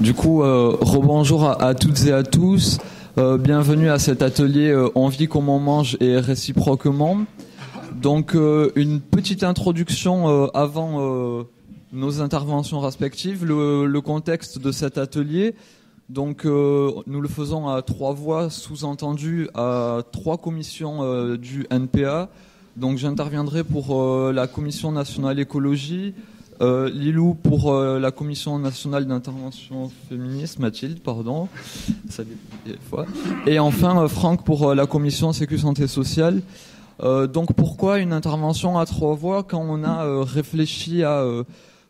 Du coup, euh, rebonjour à, toutes et à tous. Euh, bienvenue à cet atelier euh, On vit comme on mange et réciproquement. Donc, une petite introduction avant nos interventions respectives. Le, contexte de cet atelier. Donc, nous le faisons à trois voix, sous-entendu à trois commissions du NPA. Donc, j'interviendrai pour la Commission nationale écologie, euh, Lilou pour euh, la Commission nationale d'intervention féministe, Mathilde, pardon. Ça des fois. Et enfin, euh, Franck pour la Commission Sécu Santé Sociale. donc pourquoi une intervention à trois voix quand on a réfléchi à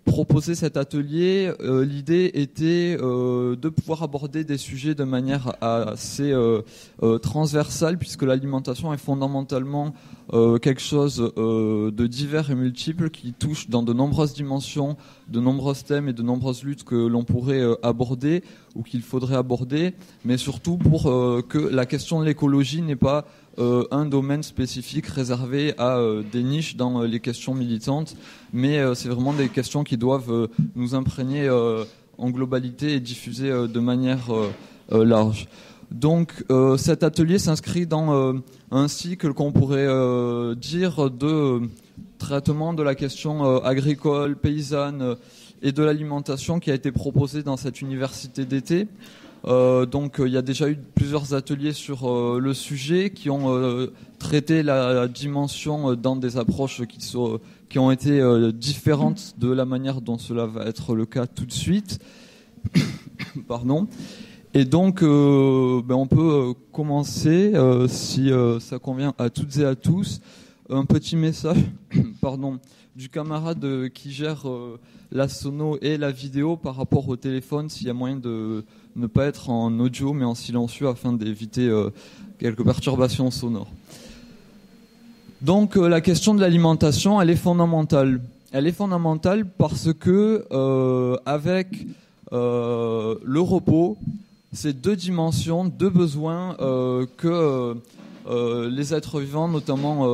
proposer cet atelier, euh, l'idée était euh, de pouvoir aborder des sujets de manière assez euh, transversale, puisque l'alimentation est fondamentalement quelque chose de divers et multiple qui touche dans de nombreuses dimensions, de nombreux thèmes et de nombreuses luttes que l'on pourrait aborder ou qu'il faudrait aborder, mais surtout pour que la question de l'écologie n'est pas euh, un domaine spécifique réservé à euh, des niches dans euh, les questions militantes, mais c'est vraiment des questions qui doivent nous imprégner en globalité et diffuser de manière large. Donc cet atelier s'inscrit dans un cycle qu'on pourrait dire de traitement de la question agricole, paysanne et de l'alimentation qui a été proposé dans cette université d'été. Euh, donc euh, il y a déjà eu plusieurs ateliers sur euh, le sujet qui ont traité la dimension dans des approches qui, sont, qui ont été différentes de la manière dont cela va être le cas tout de suite. Pardon. Et donc, ben on peut commencer, si ça convient à toutes et à tous, un petit message, pardon, du camarade qui gère la sono et la vidéo par rapport au téléphone, s'il y a moyen de ne pas être en audio mais en silencieux afin d'éviter euh, quelques perturbations sonores. Donc euh, la question de l'alimentation, elle est fondamentale. Elle est fondamentale parce que euh, avec le repos, c'est deux dimensions, deux besoins que les êtres vivants, notamment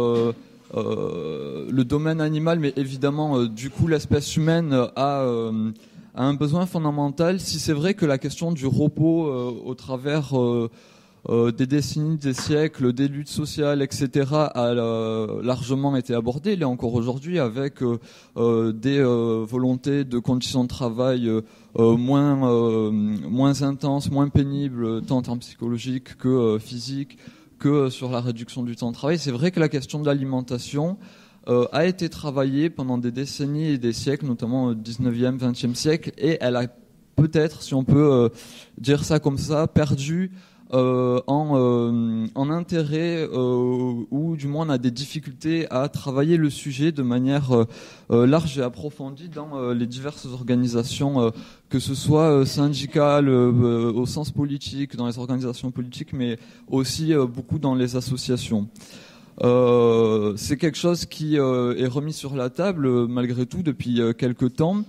le domaine animal, mais évidemment du coup l'espèce humaine a un besoin fondamental. Si c'est vrai que la question du repos euh, au travers euh, euh, des décennies, des siècles, des luttes sociales, etc., a largement été abordée, il est encore aujourd'hui avec des volontés de conditions de travail moins, moins intenses, moins pénibles, tant en termes psychologiques que physiques, que sur la réduction du temps de travail. C'est vrai que la question de l'alimentation euh, a été travaillée pendant des décennies et des siècles, notamment au 19e, 20e siècle, et elle a peut-être, si on peut euh, dire ça comme ça, perdu euh, en, en, intérêt ou du moins on a des difficultés à travailler le sujet de manière large et approfondie dans les diverses organisations, que ce soit syndicales au sens politique, dans les organisations politiques, mais aussi beaucoup dans les associations. Euh, c'est quelque chose qui euh, est remis sur la table euh, malgré tout depuis quelques temps.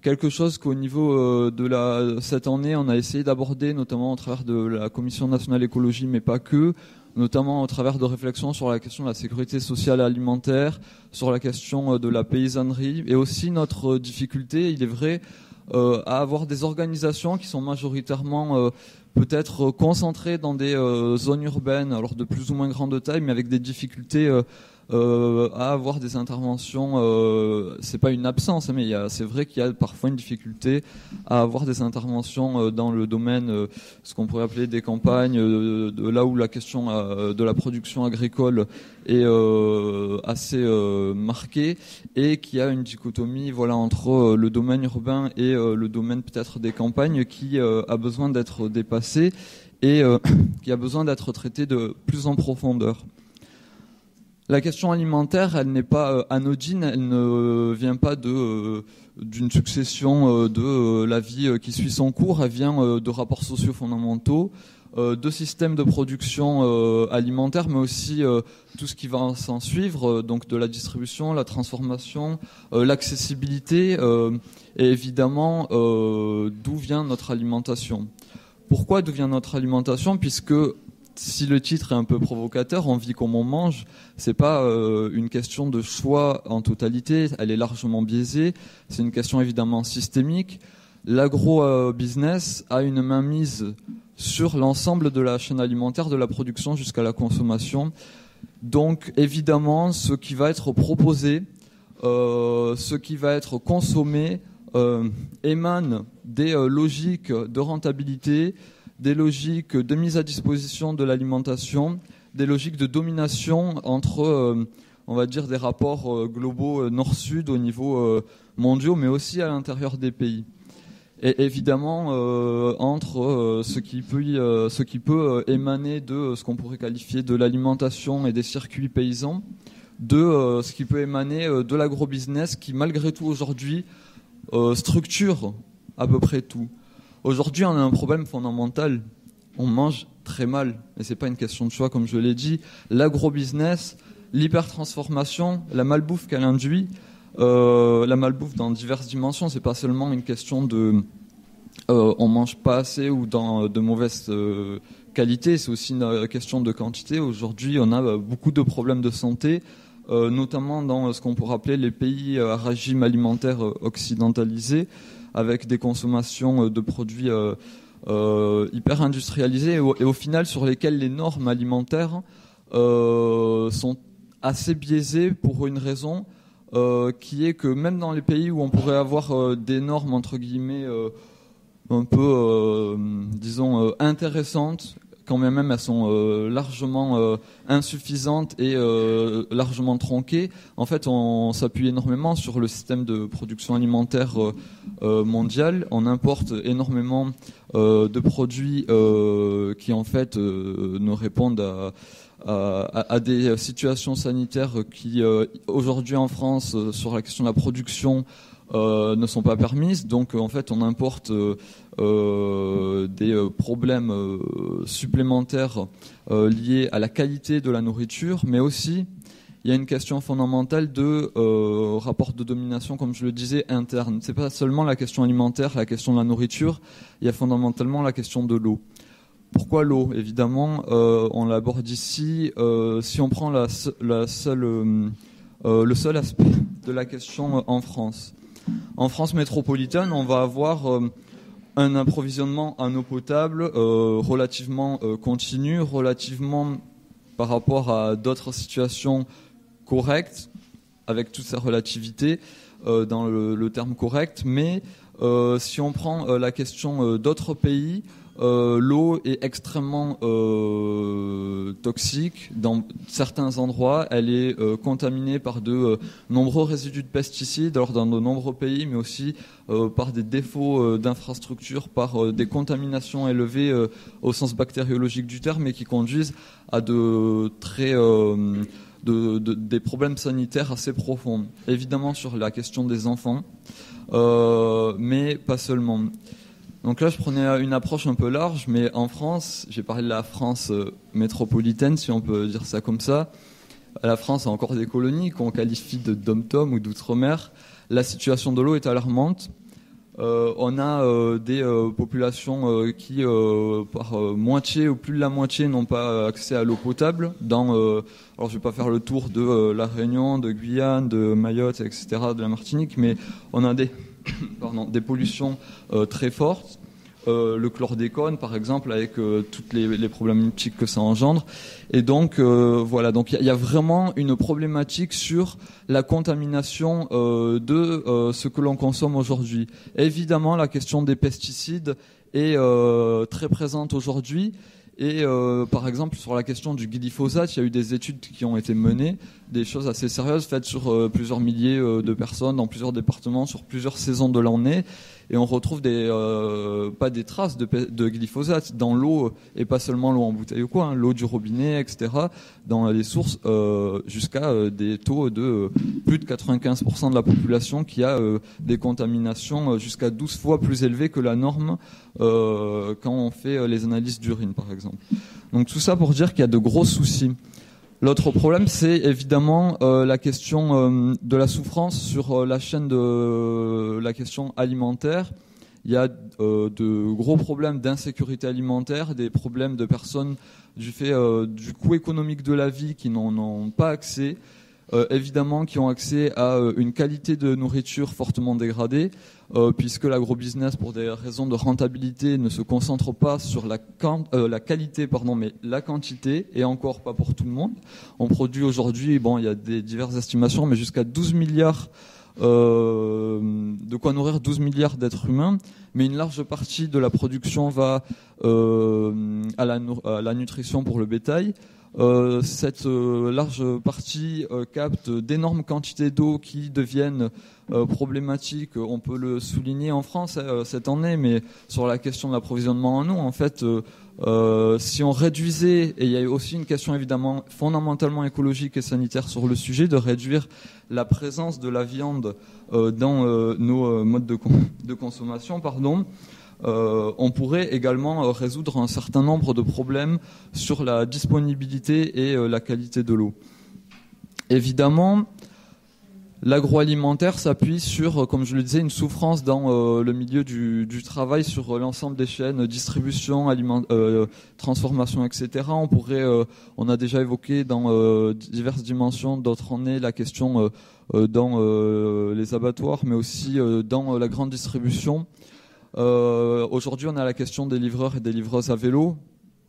Quelque chose qu'au niveau de la, cette année, on a essayé d'aborder, notamment au travers de la Commission nationale écologie, mais pas que, notamment au travers de réflexions sur la question de la sécurité sociale et alimentaire, sur la question de la paysannerie, et aussi notre difficulté, il est vrai, à avoir des organisations qui sont majoritairement peut-être concentré dans des euh, zones urbaines, alors de plus ou moins grande taille, mais avec des difficultés euh, euh, à avoir des interventions. Euh, c'est pas une absence, mais c'est vrai qu'il y a parfois une difficulté à avoir des interventions dans le domaine, ce qu'on pourrait appeler des campagnes, là où la question de la production agricole est assez marquée et qui a une dichotomie, voilà, entre le domaine urbain et le domaine peut-être des campagnes qui a besoin d'être dépassé et qui a besoin d'être traité de plus en profondeur. La question alimentaire, elle n'est pas euh, anodine, elle ne vient pas de euh, d'une succession euh, de la vie qui suit son cours, elle vient de rapports sociaux fondamentaux, de systèmes de production alimentaire, mais aussi tout ce qui va s'en suivre, donc de la distribution, la transformation, l'accessibilité, et évidemment d'où vient notre alimentation. Pourquoi d'où vient notre alimentation? Puisque si le titre est un peu provocateur, on vit comme on mange, c'est pas euh, une question de choix en totalité, elle est largement biaisée, c'est une question évidemment systémique. l'agro-business a une mainmise sur l'ensemble de la chaîne alimentaire, de la production jusqu'à la consommation. Donc évidemment, ce qui va être proposé, euh, ce qui va être consommé, euh, émane des euh, logiques de rentabilité, des logiques de mise à disposition de l'alimentation, des logiques de domination entre, on va dire, des rapports globaux nord-sud au niveau mondial, mais aussi à l'intérieur des pays et évidemment euh, entre euh, ce qui peut, euh, ce qui peut émaner de ce qu'on pourrait qualifier de l'alimentation et des circuits paysans, de ce qui peut émaner de l'agrobusiness qui malgré tout aujourd'hui structure à peu près tout. Aujourd'hui, on a un problème fondamental. On mange très mal, et c'est pas une question de choix, comme je l'ai dit. L'agrobusiness, l'hypertransformation, la malbouffe qu'elle induit, euh, la malbouffe dans diverses dimensions, c'est pas seulement une question de euh, on mange pas assez ou dans de mauvaise euh, qualité, c'est aussi une question de quantité. Aujourd'hui, on a beaucoup de problèmes de santé, notamment dans ce qu'on pourrait appeler les pays à régime alimentaire occidentalisé, avec des consommations de produits hyper industrialisés et au, final sur lesquels les normes alimentaires sont assez biaisées pour une raison euh, qui est que même dans les pays où on pourrait avoir euh, des normes entre guillemets euh, un peu, disons, intéressantes, quand même, elles sont largement insuffisantes et largement tronquées. En fait, on, s'appuie énormément sur le système de production alimentaire mondial. On importe énormément de produits qui, en fait, ne répondent à euh, des situations sanitaires qui, euh, aujourd'hui en France, euh, sur la question de la production, ne sont pas permises. Donc, en fait, on importe des problèmes supplémentaires liés à la qualité de la nourriture, mais aussi il y a une question fondamentale de rapport de domination, comme je le disais, interne. C'est pas seulement la question alimentaire, la question de la nourriture, il y a fondamentalement la question de l'eau. Pourquoi l'eau? Évidemment, euh, on l'aborde ici. Euh, si on prend la, seule, euh, le seul aspect de la question en France. En France métropolitaine, on va avoir un approvisionnement en eau potable relativement continu, relativement par rapport à d'autres situations correctes, avec toute sa relativité dans le, terme correct. Mais si on prend la question d'autres pays, euh, l'eau est extrêmement euh, toxique dans certains endroits. Elle est euh, contaminée par de nombreux résidus de pesticides, alors dans de nombreux pays, mais aussi par des défauts d'infrastructures, par des contaminations élevées au sens bactériologique du terme, et qui conduisent à des problèmes sanitaires assez profonds. Évidemment sur la question des enfants, mais pas seulement. Donc là, je prenais une approche un peu large, mais en France, j'ai parlé de la France euh, métropolitaine, si on peut dire ça comme ça. La France a encore des colonies qu'on qualifie de dom-tom ou d'outre-mer. La situation de l'eau est alarmante. Euh, on a euh, des populations qui, par moitié ou plus de la moitié, n'ont pas accès à l'eau potable. Dans, alors, je vais pas faire le tour de la Réunion, de Guyane, de Mayotte, etc., de la Martinique, mais on a des des pollutions euh, très fortes. Euh, le chlordécone, par exemple, avec euh, toutes les, problématiques que ça engendre. Et donc, voilà, donc il y, a vraiment une problématique sur la contamination de ce que l'on consomme aujourd'hui. Évidemment, la question des pesticides est très présente aujourd'hui. Et par exemple, sur la question du glyphosate, il y a eu des études qui ont été menées des choses assez sérieuses faites sur euh, plusieurs milliers euh, de personnes dans plusieurs départements sur plusieurs saisons de l'année et on retrouve euh, pas des traces de, glyphosate dans l'eau et pas seulement l'eau en bouteille ou quoi hein, l'eau du robinet etc dans les sources jusqu'à des taux de plus de 95% de la population qui a des contaminations jusqu'à 12 fois plus élevées que la norme quand on fait les analyses d'urine par exemple. Donc tout ça pour dire qu'il y a de gros soucis L'autre problème, c'est évidemment euh, la question euh, de la souffrance sur euh, la chaîne de la question alimentaire. Il y a de gros problèmes d'insécurité alimentaire, des problèmes de personnes du fait du coût économique de la vie qui n'en ont pas accès, évidemment qui ont accès à une qualité de nourriture fortement dégradée, puisque l'agrobusiness, pour des raisons de rentabilité, ne se concentre pas sur la, la qualité, pardon, mais la quantité, et encore pas pour tout le monde. On produit aujourd'hui, bon, il y a des diverses estimations, mais jusqu'à 12 milliards euh, de quoi nourrir 12 milliards d'êtres humains, mais une large partie de la production va euh, à, la, nutrition pour le bétail. Euh, cette large partie capte d'énormes quantités d'eau qui deviennent problématiques. On peut le souligner en France cette année, mais sur la question de l'approvisionnement en eau, en fait, si on réduisait, et il y a aussi une question évidemment fondamentalement écologique et sanitaire sur le sujet, de réduire la présence de la viande dans nos modes de, de consommation, pardon, euh, on pourrait également euh, résoudre un certain nombre de problèmes sur la disponibilité et euh, la qualité de l'eau. Évidemment, l'agroalimentaire s'appuie sur, comme je le disais, une souffrance dans le milieu du, travail sur l'ensemble des chaînes, distribution, transformation, etc. On pourrait, on a déjà évoqué dans diverses dimensions, d'autres est la question dans les abattoirs, mais aussi dans la grande distribution. Euh, aujourd'hui, on a la question des livreurs et des livreuses à vélo,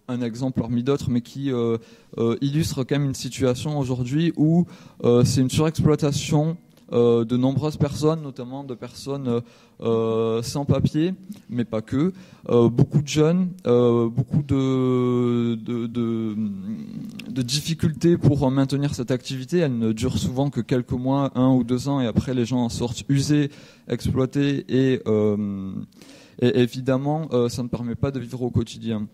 un exemple parmi d'autres, mais qui euh, euh, illustre quand même une situation aujourd'hui où c'est une surexploitation euh, de nombreuses personnes, notamment de personnes euh, sans papier, mais pas que, euh, beaucoup de jeunes, beaucoup de, difficultés pour maintenir cette activité. Elle ne dure souvent que quelques mois, un ou deux ans, et après les gens en sortent usés, exploités, et évidemment, ça ne permet pas de vivre au quotidien.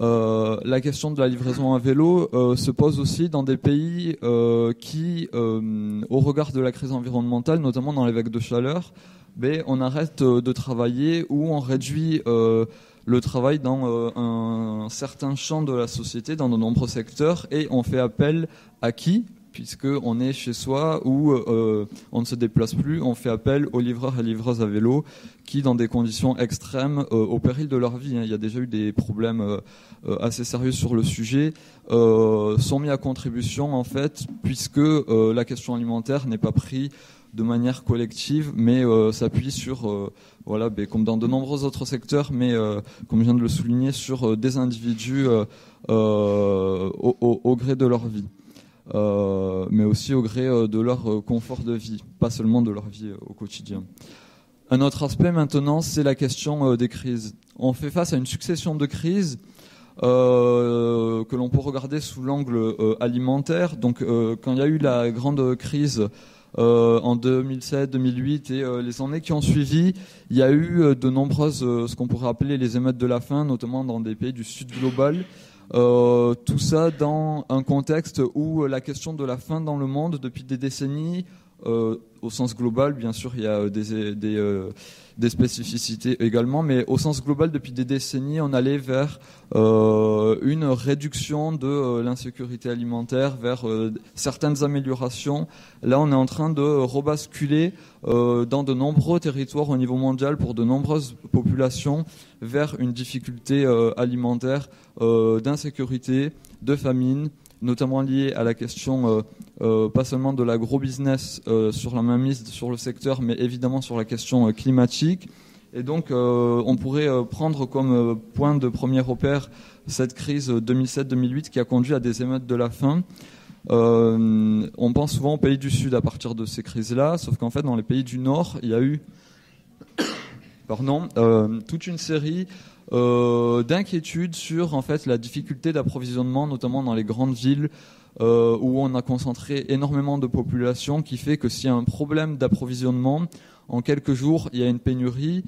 Euh, la question de la livraison à vélo euh, se pose aussi dans des pays euh, qui, au regard de la crise environnementale, notamment dans les vagues de chaleur, ben, on arrête de travailler ou on réduit le travail dans un certain champ de la société, dans de nombreux secteurs, et on fait appel à qui? Puisqu'on est chez soi ou euh, on ne se déplace plus, on fait appel aux livreurs et livreuses à vélo qui, dans des conditions extrêmes, euh, au péril de leur vie, hein, il y a déjà eu des problèmes euh, assez sérieux sur le sujet, sont mis à contribution en fait, puisque la question alimentaire n'est pas prise de manière collective, mais s'appuie sur, voilà, ben, comme dans de nombreux autres secteurs, mais comme je viens de le souligner, sur des individus au, gré de leur vie. Euh, mais aussi au gré euh, de leur euh, confort de vie, pas seulement de leur vie au quotidien. Un autre aspect maintenant, c'est la question des crises. On fait face à une succession de crises que l'on peut regarder sous l'angle alimentaire. Donc, quand il y a eu la grande crise en 2007, 2008 et les années qui ont suivi, il y a eu de nombreuses, ce qu'on pourrait appeler les émeutes de la faim, notamment dans des pays du sud global. Euh, tout ça dans un contexte où la question de la faim dans le monde depuis des décennies, au sens global, bien sûr, il y a des, des, euh, des, spécificités également, mais au sens global, depuis des décennies, on allait vers euh, une réduction de euh, l'insécurité alimentaire, vers certaines améliorations. Là, on est en train de rebasculer dans de nombreux territoires au niveau mondial pour de nombreuses populations vers une difficulté alimentaire, d'insécurité, de famine, notamment lié à la question euh, euh, pas seulement de l'agro-business euh, sur la mainmise sur le secteur, mais évidemment sur la question climatique. Et donc, on pourrait prendre comme point de premier repère cette crise 2007-2008 qui a conduit à des émeutes de la faim. on pense souvent aux pays du Sud à partir de ces crises-là, sauf qu'en fait, dans les pays du Nord, il y a eu pardon, toute une série euh, d'inquiétude sur en fait la difficulté d'approvisionnement, notamment dans les grandes villes euh, où on a concentré énormément de population, qui fait que s'il y a un problème d'approvisionnement, en quelques jours, il y a une pénurie.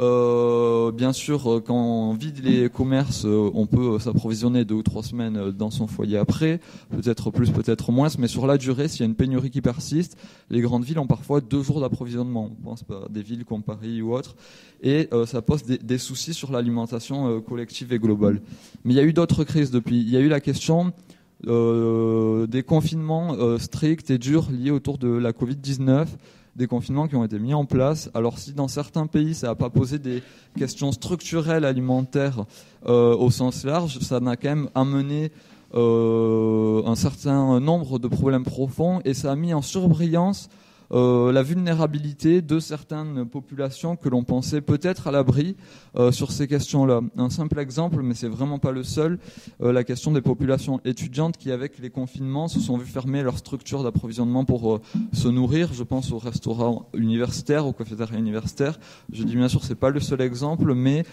Euh, bien sûr, euh, quand on vide les commerces, euh, on peut s'approvisionner deux ou trois semaines dans son foyer après, peut-être plus, peut-être moins, mais sur la durée, s'il y a une pénurie qui persiste, les grandes villes ont parfois deux jours d'approvisionnement. On pense à des villes comme Paris ou autres, et ça pose des, des, soucis sur l'alimentation collective et globale. Mais il y a eu d'autres crises depuis. Il y a eu la question des confinements stricts et durs liés autour de la Covid-19 des confinements qui ont été mis en place. Alors si dans certains pays ça n'a pas posé des questions structurelles alimentaires euh, au sens large, ça n'a quand même amené un certain nombre de problèmes profonds et ça a mis en surbrillance euh, la vulnérabilité de certaines populations que l'on pensait peut-être à l'abri euh, sur ces questions-là. Un simple exemple, mais c'est vraiment pas le seul, euh, la question des populations étudiantes qui, avec les confinements, se sont vues fermer leur structure d'approvisionnement pour se nourrir. Je pense aux restaurants universitaires, aux cafétérias universitaires. Je dis bien sûr, c'est pas le seul exemple, mais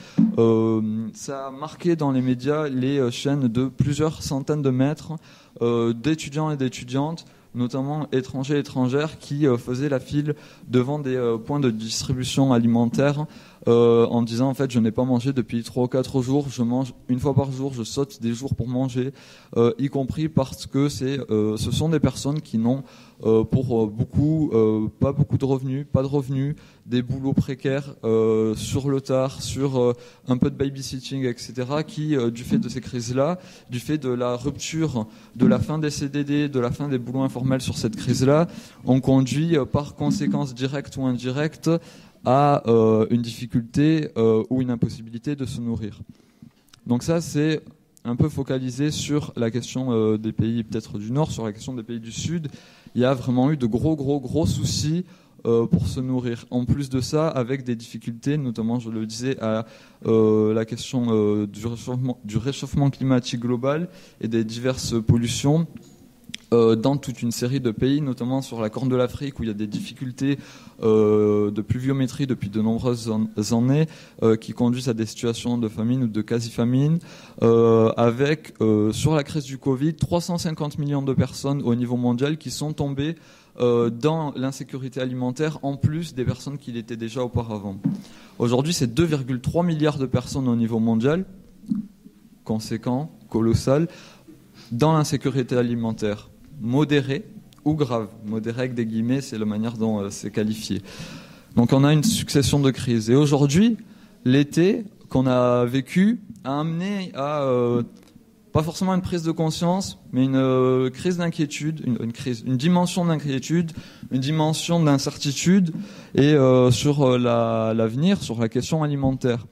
ça a marqué dans les médias les chaînes de plusieurs centaines de mètres d'étudiants et d'étudiantes notamment étrangers et étrangères, qui euh, faisaient la file devant des euh, points de distribution alimentaire euh, en disant en fait je n'ai pas mangé depuis 3 ou 4 jours, je mange une fois par jour, je saute des jours pour manger, y compris parce que c'est, ce sont des personnes qui n'ont pour beaucoup pas beaucoup de revenus, pas de revenus, des boulots précaires sur le tard, sur un peu de babysitting, etc., qui, du fait de ces crises-là, du fait de la rupture, de la fin des CDD, de la fin des boulots informels, sur cette crise-là ont conduit euh, par conséquence directe ou indirecte à euh, une difficulté euh, ou une impossibilité de se nourrir. Donc ça, c'est un peu focalisé sur la question des pays peut-être du Nord, sur la question des pays du Sud. Il y a vraiment eu de gros, gros, gros soucis pour se nourrir. En plus de ça, avec des difficultés, notamment, je le disais, à la question du réchauffement climatique global et des diverses pollutions euh, dans toute une série de pays, notamment sur la Corne de l'Afrique, où il y a des difficultés euh, de pluviométrie depuis de nombreuses années, euh, qui conduisent à des situations de famine ou de quasi-famine, avec, sur la crise du Covid, 350 millions de personnes au niveau mondial qui sont tombées dans l'insécurité alimentaire, en plus des personnes qui l'étaient déjà auparavant. Aujourd'hui, c'est 2,3 milliards de personnes au niveau mondial, conséquent, colossal, dans l'insécurité alimentaire modéré ou grave. Modéré avec des guillemets, c'est la manière dont euh, c'est qualifié. Donc on a une succession de crises. Et aujourd'hui, l'été qu'on a vécu a amené à euh, pas forcément une prise de conscience, mais une euh, crise d'inquiétude, une, crise, dimension d'inquiétude, une dimension d'incertitude et sur l'avenir, sur la question alimentaire.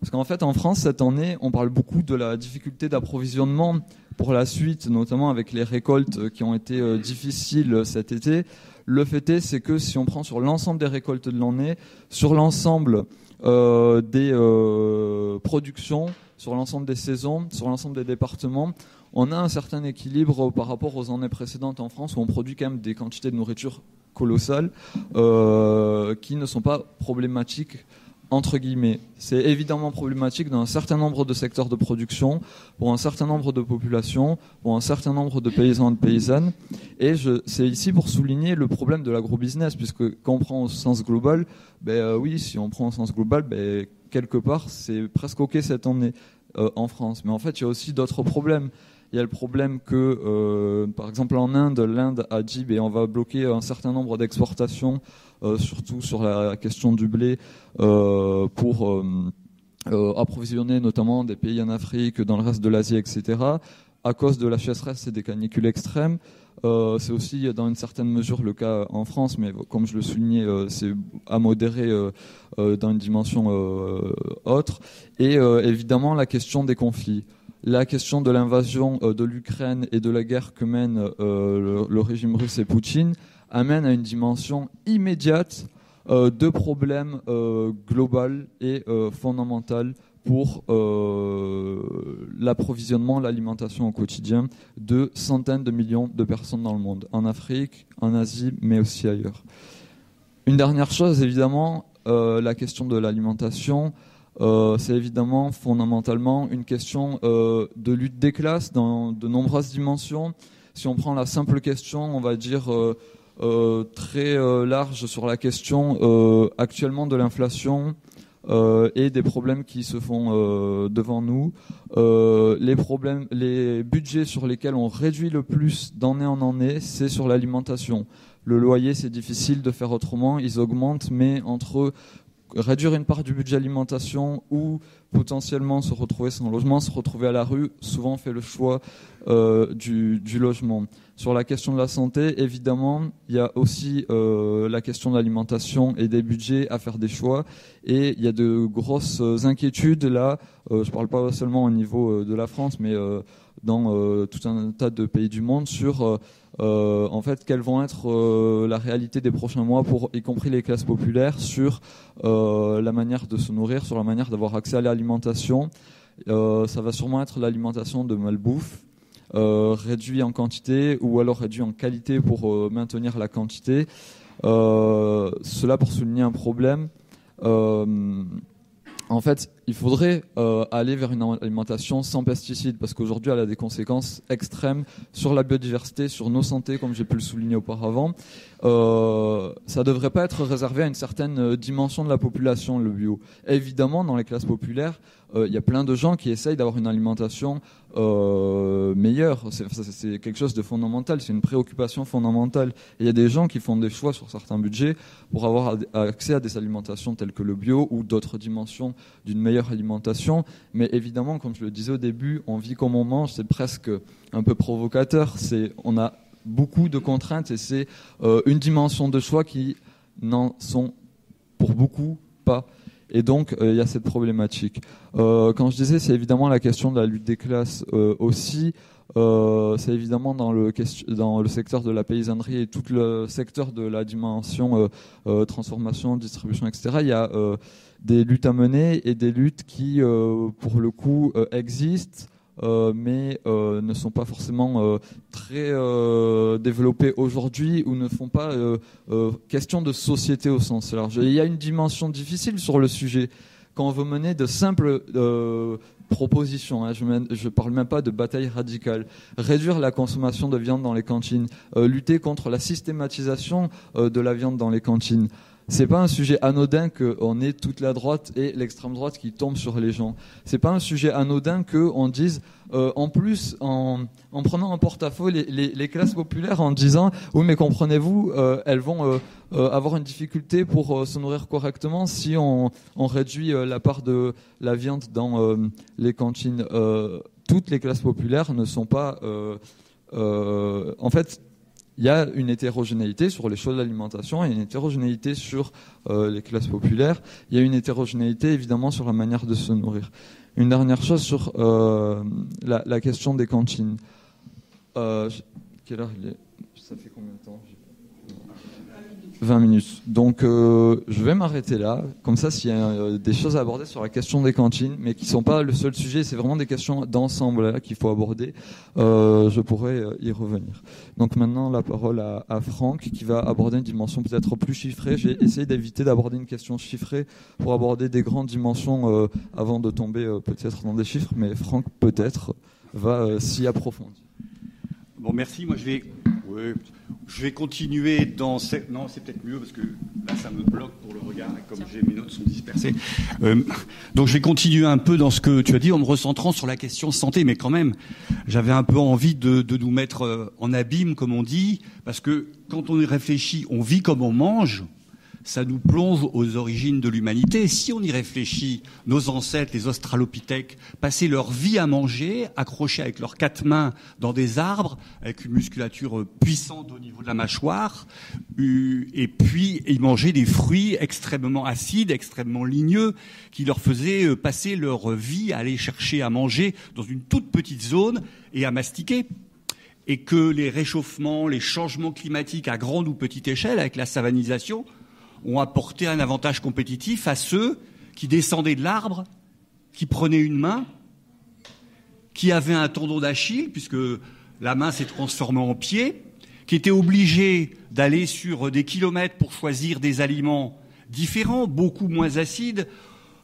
Parce qu'en fait, en France, cette année, on parle beaucoup de la difficulté d'approvisionnement pour la suite, notamment avec les récoltes qui ont été euh, difficiles cet été. Le fait est, que si on prend sur l'ensemble des récoltes de l'année, sur l'ensemble euh, des euh, productions, sur l'ensemble des saisons, sur l'ensemble des départements, on a un certain équilibre par rapport aux années précédentes en France où on produit quand même des quantités de nourriture colossales qui ne sont pas problématiques entre guillemets. C'est évidemment problématique dans un certain nombre de secteurs de production, pour un certain nombre de populations, pour un certain nombre de paysans et de paysannes. Et c'est ici pour souligner le problème de l'agrobusiness, puisque quand on prend au sens global, ben euh, oui, si on prend au sens global, ben, quelque part, c'est presque OK cette année euh, en France. Mais en fait, il y a aussi d'autres problèmes. Il y a le problème que, euh, par exemple, en Inde, l'Inde a dit ben, on va bloquer un certain nombre d'exportations surtout sur la question du blé, euh, pour euh, approvisionner notamment des pays en Afrique, dans le reste de l'Asie, etc. À cause de la sécheresse et des canicules extrêmes, c'est aussi dans une certaine mesure le cas en France, mais comme je le soulignais, c'est à modérer dans une dimension autre. Et évidemment la question des conflits. La question de l'invasion de l'Ukraine et de la guerre que mène le, régime russe et Poutine amène à une dimension immédiate euh, de problèmes euh, global et euh, fondamental pour l'approvisionnement, l'alimentation au quotidien de centaines de millions de personnes dans le monde, en Afrique, en Asie, mais aussi ailleurs. Une dernière chose, évidemment, la question de l'alimentation, c'est évidemment fondamentalement une question de lutte des classes dans de nombreuses dimensions. Si on prend la simple question, on va dire euh, très euh, large sur la question euh, actuellement de l'inflation et des problèmes qui se font devant nous. les problèmes, les budgets sur lesquels on réduit le plus d'année en année, c'est sur l'alimentation. Le loyer, c'est difficile de faire autrement, ils augmentent, mais entre réduire une part du budget alimentation ou potentiellement se retrouver sans logement, se retrouver à la rue, souvent fait le choix du, du, logement. Sur la question de la santé, évidemment, il y a aussi euh, la question de l'alimentation et des budgets à faire des choix. Et il y a de grosses inquiétudes là. Euh, je ne parle pas seulement au niveau euh, de la France, mais dans tout un tas de pays du monde sur en fait quelles vont être la réalité des prochains mois pour y compris les classes populaires sur la manière de se nourrir, sur la manière d'avoir accès à l'alimentation. ça va sûrement être l'alimentation de malbouffe, réduit en quantité ou alors réduit en qualité pour maintenir la quantité. cela pour souligner un problème en fait, il faudrait euh, aller vers une alimentation sans pesticides parce qu'aujourd'hui, elle a des conséquences extrêmes sur la biodiversité, sur nos santé, comme j'ai pu le souligner auparavant. Euh, ça devrait pas être réservé à une certaine dimension de la population, le bio. évidemment, dans les classes populaires, euh, il y a plein de gens qui essayent d'avoir une alimentation euh, meilleure. C'est quelque chose de fondamental, c'est une préoccupation fondamentale. Il y a des gens qui font des choix sur certains budgets pour avoir accès à des alimentations telles que le bio ou d'autres dimensions d'une meilleure alimentation. Mais évidemment, comme je le disais au début, on vit comme on mange, c'est presque un peu provocateur. On a beaucoup de contraintes et c'est euh, une dimension de choix qui n'en sont pour beaucoup pas. Et donc, euh, il y a cette problématique. Euh, quand je disais, c'est évidemment la question de la lutte des classes aussi. c'est évidemment dans le secteur de la paysannerie et tout le secteur de la dimension transformation, distribution, etc. Il y a des luttes à mener et des luttes qui, pour le coup, existent euh, mais euh, ne sont pas forcément euh, très développés aujourd'hui ou ne font pas question de société au sens large. il y a une dimension difficile sur le sujet quand on veut mener de simples propositions. Hein. je ne parle même pas de bataille radicale. Réduire la consommation de viande dans les cantines, lutter contre la systématisation de la viande dans les cantines c'est pas un sujet anodin qu'on ait toute la droite et l'extrême droite qui tombe sur les gens. C'est pas un sujet anodin qu'on dise, euh, en plus, en, prenant en porte-à-faux les, classes populaires, en disant, oui, mais comprenez-vous, euh, elles vont euh, avoir une difficulté pour se nourrir correctement si on, on réduit la part de la viande dans les cantines. toutes les classes populaires ne sont pas, en fait, il y a une hétérogénéité sur les choses d'alimentation, il y a une hétérogénéité sur euh, les classes populaires, il y a une hétérogénéité évidemment sur la manière de se nourrir. Une dernière chose sur euh, la, question des cantines. Euh, quelle heure il est? Ça fait combien de temps? 20 minutes. Donc euh, je vais m'arrêter là. Comme ça, s'il y a euh, des choses à aborder sur la question des cantines, mais qui ne sont pas le seul sujet, c'est vraiment des questions d'ensemble qu'il faut aborder, euh, je pourrais y revenir. Donc maintenant, la parole à, à, Franck, qui va aborder une dimension peut-être plus chiffrée. J'ai essayé d'éviter d'aborder une question chiffrée pour aborder des grandes dimensions avant de tomber peut-être dans des chiffres, mais Franck peut-être va s'y approfondir. Bon, merci. Moi, je vais je vais continuer dans cette... Non, c'est peut-être mieux parce que là, ça me bloque pour le regard et comme j'ai mes notes sont dispersées. Euh, donc, je vais continuer un peu dans ce que tu as dit en me recentrant sur la question santé, mais quand même, j'avais un peu envie de, de nous mettre euh, en abîme, comme on dit, parce que quand on y réfléchit, on vit comme on mange ça nous plonge aux origines de l'humanité. Si on y réfléchit, nos ancêtres, les australopithèques, passaient leur vie à manger, accrochés avec leurs quatre mains dans des arbres, avec une musculature puissante au niveau de la mâchoire, euh, et puis ils mangeaient des fruits extrêmement acides, extrêmement ligneux, qui leur faisaient euh, passer leur vie à aller chercher à manger dans une toute petite zone et à mastiquer et que les réchauffements, les changements climatiques à grande ou petite échelle, avec la savanisation, ont apporté un avantage compétitif à ceux qui descendaient de l'arbre, qui prenaient une main, qui avaient un tendon d'Achille, puisque la main s'est transformée en pied, qui étaient obligés d'aller sur des kilomètres pour choisir des aliments différents, beaucoup moins acides,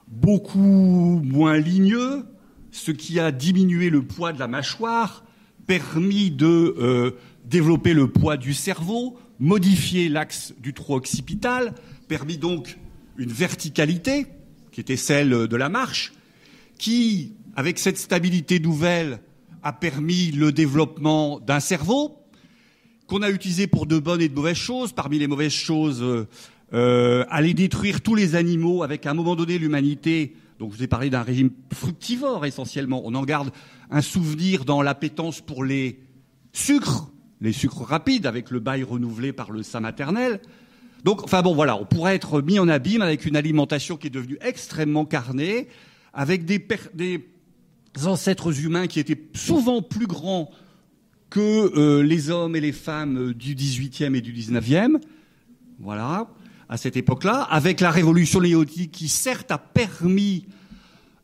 beaucoup moins ligneux, ce qui a diminué le poids de la mâchoire, permis de euh, développer le poids du cerveau, modifier l'axe du trou occipital, permis donc une verticalité, qui était celle de la marche, qui, avec cette stabilité nouvelle, a permis le développement d'un cerveau, qu'on a utilisé pour de bonnes et de mauvaises choses. Parmi les mauvaises choses, euh, euh, aller détruire tous les animaux, avec à un moment donné l'humanité. Donc je vous ai parlé d'un régime fructivore essentiellement. On en garde un souvenir dans l'appétence pour les sucres, les sucres rapides avec le bail renouvelé par le sein maternel. Donc, enfin bon, voilà, on pourrait être mis en abîme avec une alimentation qui est devenue extrêmement carnée, avec des, ancêtres humains qui étaient souvent plus grands que les hommes et les femmes du 18e et du 19e. Voilà, à cette époque-là, avec la révolution néolithique qui certes a permis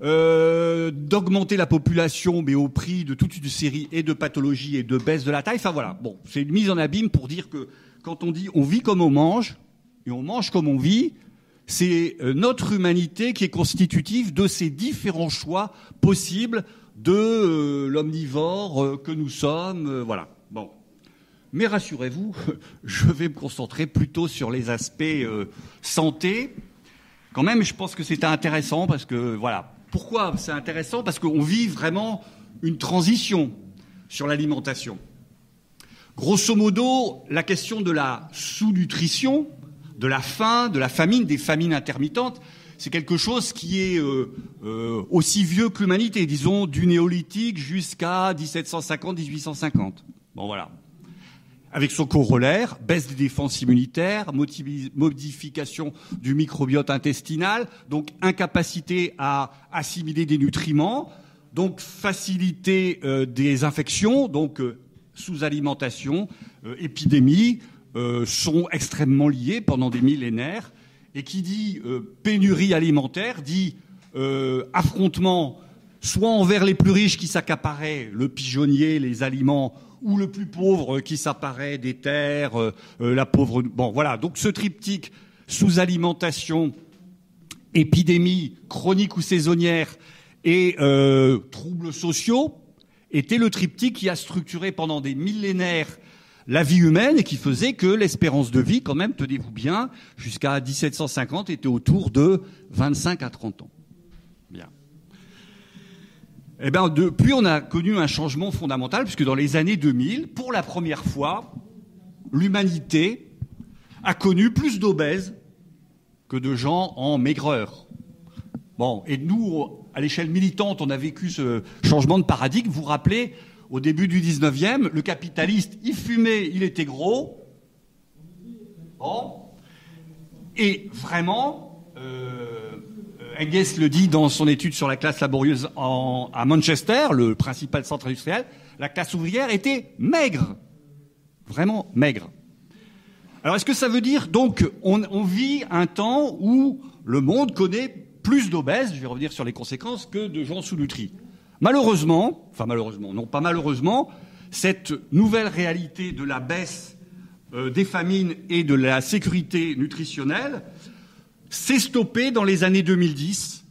euh, d'augmenter la population, mais au prix de toute une série et de pathologies et de baisse de la taille. Enfin voilà, bon, c'est une mise en abîme pour dire que quand on dit on vit comme on mange et on mange comme on vit, c'est euh, notre humanité qui est constitutive de ces différents choix possibles de euh, l'omnivore que nous sommes. voilà. Bon. Mais rassurez-vous, je vais me concentrer plutôt sur les aspects santé. Quand même, je pense que c'est intéressant parce que voilà, pourquoi c'est intéressant Parce qu'on vit vraiment une transition sur l'alimentation. Grosso modo, la question de la sous-nutrition, de la faim, de la famine, des famines intermittentes, c'est quelque chose qui est euh, euh, aussi vieux que l'humanité, disons du néolithique jusqu'à 1750-1850. Bon voilà avec son corollaire, baisse des défenses immunitaires, modification du microbiote intestinal, donc incapacité à assimiler des nutriments, donc facilité euh, des infections, donc euh, sous-alimentation, euh, épidémie, sont extrêmement liées pendant des millénaires. Et qui dit pénurie alimentaire dit affrontement soit envers les plus riches qui s'accaparaient le pigeonnier, les aliments ou le plus pauvre qui s'apparaît des terres, euh, euh, la pauvre. Bon, voilà. Donc ce triptyque sous-alimentation, épidémie chronique ou saisonnière et euh, troubles sociaux était le triptyque qui a structuré pendant des millénaires la vie humaine et qui faisait que l'espérance de vie, quand même, tenez-vous bien, jusqu'à 1750 était autour de 25 à 30 ans. Eh bien, depuis, on a connu un changement fondamental, puisque dans les années 2000, pour la première fois, l'humanité a connu plus d'obèses que de gens en maigreur. Bon, et nous, à l'échelle militante, on a vécu ce changement de paradigme. Vous vous rappelez, au début du 19e, le capitaliste, il fumait, il était gros. Bon. Et vraiment, euh, Engels le dit dans son étude sur la classe laborieuse à Manchester, le principal centre industriel, la classe ouvrière était maigre, vraiment maigre. Alors est-ce que ça veut dire donc on, vit un temps où le monde connaît plus d'obèses, je vais revenir sur les conséquences, que de gens sous-nutris Malheureusement, enfin malheureusement, non pas malheureusement, cette nouvelle réalité de la baisse euh, des famines et de la sécurité nutritionnelle c'est stoppé dans les années 2010.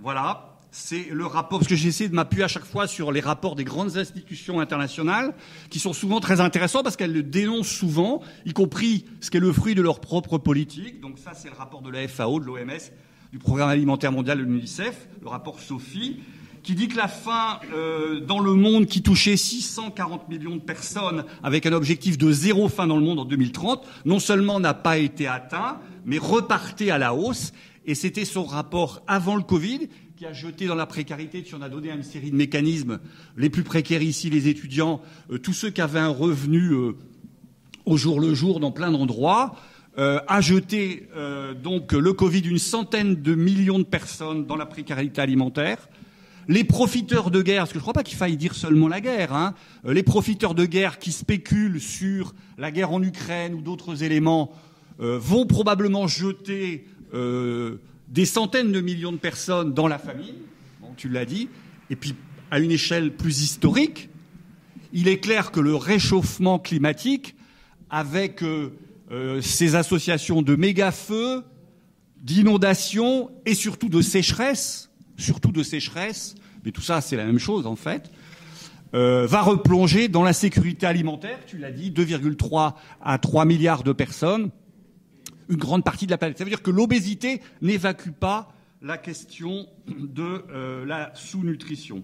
Voilà, c'est le rapport, parce que j'essaie de m'appuyer à chaque fois sur les rapports des grandes institutions internationales, qui sont souvent très intéressants parce qu'elles le dénoncent souvent, y compris ce qui est le fruit de leur propre politique. Donc ça, c'est le rapport de la FAO, de l'OMS, du Programme alimentaire mondial de l'UNICEF, le rapport SOPHIE, qui dit que la faim euh, dans le monde qui touchait 640 millions de personnes avec un objectif de zéro faim dans le monde en 2030, non seulement n'a pas été atteint, mais repartait à la hausse. Et c'était son rapport avant le Covid qui a jeté dans la précarité, qui en a donné une série de mécanismes. Les plus précaires ici, les étudiants, euh, tous ceux qui avaient un revenu euh, au jour le jour dans plein d'endroits, a jeté donc le Covid une centaine de millions de personnes dans la précarité alimentaire les profiteurs de guerre, parce que je ne crois pas qu'il faille dire seulement la guerre, hein, euh, les profiteurs de guerre qui spéculent sur la guerre en Ukraine ou d'autres éléments euh, vont probablement jeter euh, des centaines de millions de personnes dans la famine, bon, tu l'as dit, et puis à une échelle plus historique, il est clair que le réchauffement climatique, avec ces associations de méga-feux, d'inondations et surtout de sécheresse, surtout de sécheresse, mais tout ça c'est la même chose en fait, euh, va replonger dans la sécurité alimentaire, tu l'as dit, 2,3 à 3 milliards de personnes, une grande partie de la planète. Ça veut dire que l'obésité n'évacue pas la question de euh, la sous-nutrition.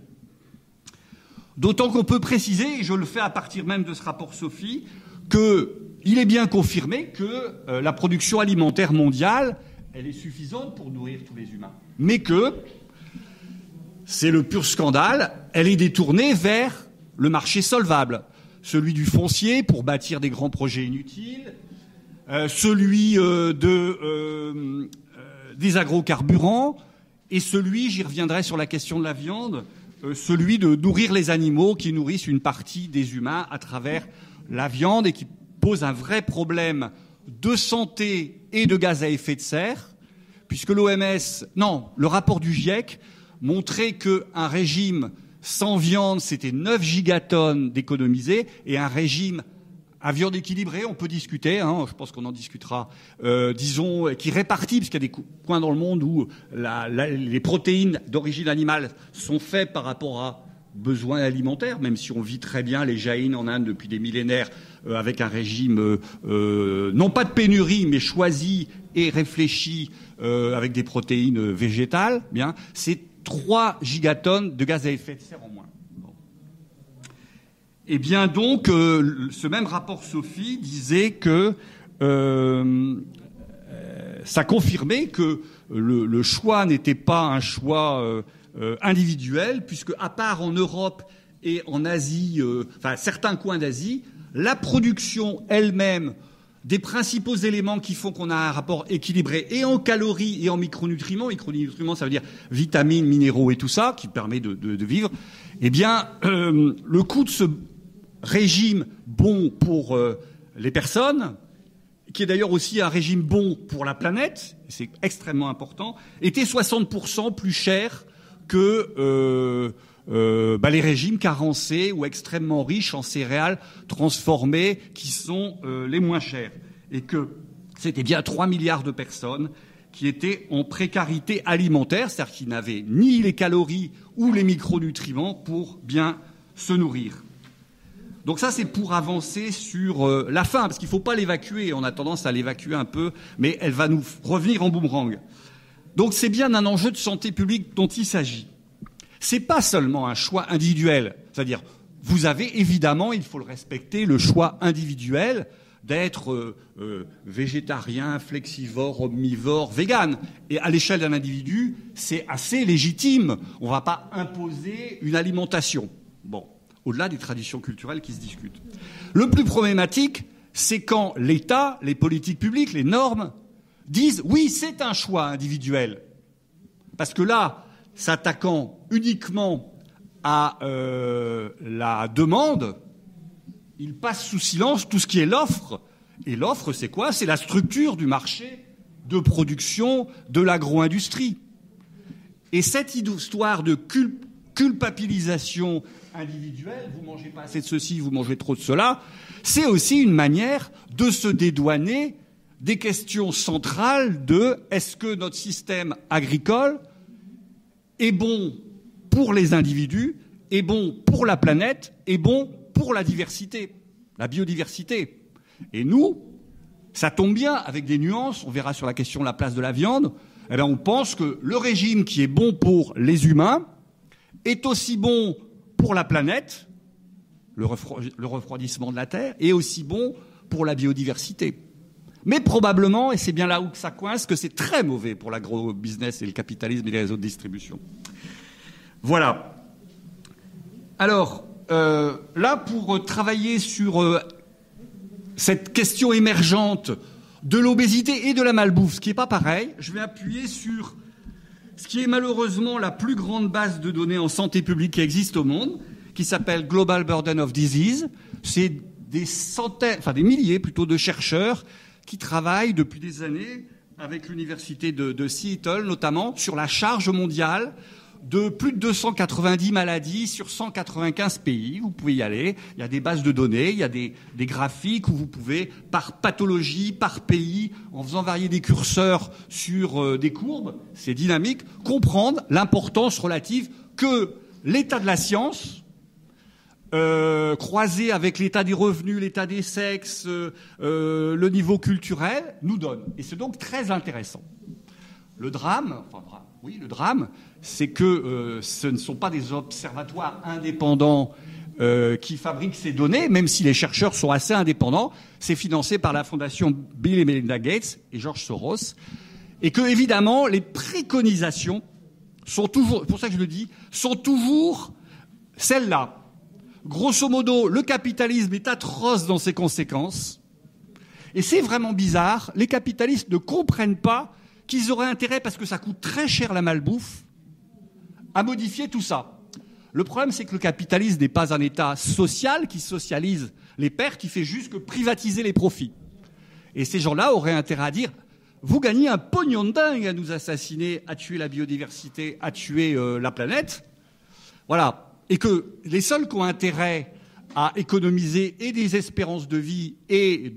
D'autant qu'on peut préciser, et je le fais à partir même de ce rapport Sophie, qu'il est bien confirmé que euh, la production alimentaire mondiale, elle est suffisante pour nourrir tous les humains. Mais que c'est le pur scandale, elle est détournée vers le marché solvable, celui du foncier pour bâtir des grands projets inutiles, euh, celui euh, euh, des agrocarburants, et celui, j'y reviendrai sur la question de la viande, celui de nourrir les animaux qui nourrissent une partie des humains à travers la viande et qui pose un vrai problème de santé et de gaz à effet de serre, puisque l'OMS, non, le rapport du GIEC montrait qu'un régime sans viande, c'était 9 gigatonnes d'économiser, et un régime à viande équilibrée, on peut discuter, hein, je pense qu'on en discutera, euh, disons, qui répartit, parce qu'il y a des coins dans le monde où les protéines d'origine animale sont faites par rapport à besoins alimentaires, même si on vit très bien les jaïnes en Inde depuis des millénaires euh, avec un régime euh, non pas de pénurie, mais choisi et réfléchi avec des protéines végétales, c'est 3 gigatonnes de gaz à effet de serre en moins. Eh bien donc, euh, ce même rapport Sophie disait que euh, ça confirmait que le, choix n'était pas un choix euh, individuel, puisque à part en Europe et en Asie, enfin certains coins d'Asie, la production elle-même des principaux éléments qui font qu'on a un rapport équilibré et en calories et en micronutriments, micronutriments ça veut dire vitamines, minéraux et tout ça, qui permet de, vivre, eh bien, le coût de ce régime bon pour euh, les personnes, qui est d'ailleurs aussi un régime bon pour la planète, c'est extrêmement important, était 60% plus cher que euh, euh, bah, les régimes carencés ou extrêmement riches en céréales transformées qui sont les moins chers. Et que c'était bien 3 milliards de personnes qui étaient en précarité alimentaire, c'est-à-dire qui n'avaient ni les calories ou les micronutriments pour bien se nourrir. Donc ça, c'est pour avancer sur euh, la fin, parce qu'il ne faut pas l'évacuer. On a tendance à l'évacuer un peu, mais elle va nous revenir en boomerang. Donc c'est bien un enjeu de santé publique dont il s'agit. C'est pas seulement un choix individuel, c'est-à-dire vous avez évidemment, il faut le respecter, le choix individuel d'être euh, euh, végétarien, flexivore, omnivore, vegan. Et à l'échelle d'un individu, c'est assez légitime. On ne va pas imposer une alimentation. Bon au-delà des traditions culturelles qui se discutent. Le plus problématique, c'est quand l'État, les politiques publiques, les normes disent oui, c'est un choix individuel. Parce que là, s'attaquant uniquement à euh, la demande, il passe sous silence tout ce qui est l'offre. Et l'offre, c'est quoi? C'est la structure du marché de production de l'agro-industrie. Et cette histoire de culpabilisation individuelle, vous mangez pas assez de ceci, vous mangez trop de cela, c'est aussi une manière de se dédouaner des questions centrales de est-ce que notre système agricole est bon pour les individus, est bon pour la planète, est bon pour la diversité, la biodiversité. Et nous, ça tombe bien avec des nuances, on verra sur la question de la place de la viande, eh bien on pense que le régime qui est bon pour les humains est aussi bon pour la planète, le, refroidissement de la Terre, est aussi bon pour la biodiversité. Mais probablement, et c'est bien là où ça coince, que c'est très mauvais pour l'agro-business et le capitalisme et les réseaux de distribution. Voilà. Alors, euh, là, pour travailler sur euh, cette question émergente de l'obésité et de la malbouffe, ce qui n'est pas pareil, je vais appuyer sur ce qui est malheureusement la plus grande base de données en santé publique qui existe au monde, qui s'appelle Global Burden of Disease. C'est des centaines, enfin des milliers plutôt de chercheurs qui travaillent depuis des années avec l'université de, Seattle notamment sur la charge mondiale de plus de 290 maladies sur 195 pays. Vous pouvez y aller. Il y a des bases de données, il y a des, graphiques où vous pouvez, par pathologie, par pays, en faisant varier des curseurs sur euh, des courbes, c'est dynamique, comprendre l'importance relative que l'état de la science, euh, avec l'état des revenus, l'état des sexes, euh, le niveau culturel, nous donne. Et c'est donc très intéressant. Le drame, enfin, oui, le drame, c'est que euh, ce ne sont pas des observatoires indépendants euh, qui fabriquent ces données, même si les chercheurs sont assez indépendants. C'est financé par la fondation Bill et Melinda Gates et George Soros. Et que, évidemment, les préconisations sont toujours, pour ça que je le dis, sont toujours celles-là. Grosso modo, le capitalisme est atroce dans ses conséquences. Et c'est vraiment bizarre, les capitalistes ne comprennent pas qu'ils auraient intérêt, parce que ça coûte très cher la malbouffe, à modifier tout ça. Le problème, c'est que le capitalisme n'est pas un État social qui socialise les pertes, qui fait juste que privatiser les profits. Et ces gens-là auraient intérêt à dire vous gagnez un pognon de dingue à nous assassiner, à tuer la biodiversité, à tuer euh, la planète. Voilà. Et que les seuls qui ont intérêt à économiser et des espérances de vie et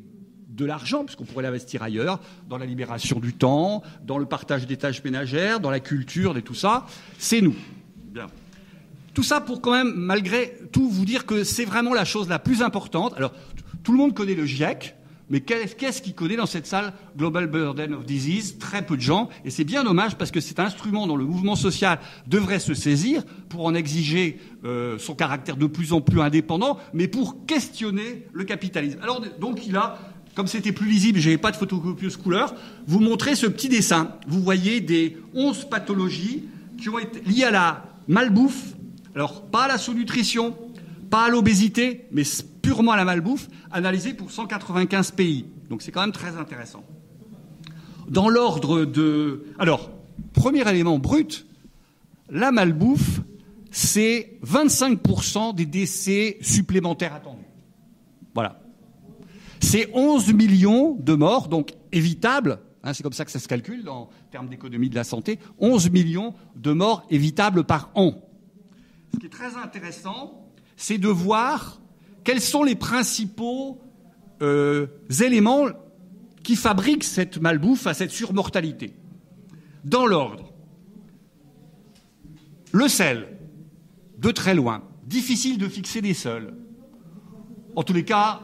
de l'argent, puisqu'on pourrait l'investir ailleurs, dans la libération du temps, dans le partage des tâches ménagères, dans la culture et tout ça, c'est nous. Tout ça pour quand même, malgré tout, vous dire que c'est vraiment la chose la plus importante. Alors, tout le monde connaît le GIEC, mais qu'est-ce qu'il connaît dans cette salle Global Burden of Disease? Très peu de gens. Et c'est bien dommage parce que c'est un instrument dont le mouvement social devrait se saisir pour en exiger euh, son caractère de plus en plus indépendant, mais pour questionner le capitalisme. Alors donc il a, comme c'était plus lisible, je n'avais pas de photocopieuse couleur, vous montrer ce petit dessin. Vous voyez des 11 pathologies qui ont été liées à la malbouffe. Alors pas à la sous-nutrition, pas à l'obésité, mais purement à la malbouffe, analysée pour 195 pays. Donc c'est quand même très intéressant. Dans l'ordre de... Alors, premier élément brut, la malbouffe, c'est 25% des décès supplémentaires attendus. Voilà. C'est 11 millions de morts, donc évitables, hein, c'est comme ça que ça se calcule en termes d'économie de la santé, 11 millions de morts évitables par an. Ce qui est très intéressant, c'est de voir quels sont les principaux euh, éléments qui fabriquent cette malbouffe à cette surmortalité? Dans l'ordre, le sel, de très loin, difficile de fixer des seuls. En tous les cas,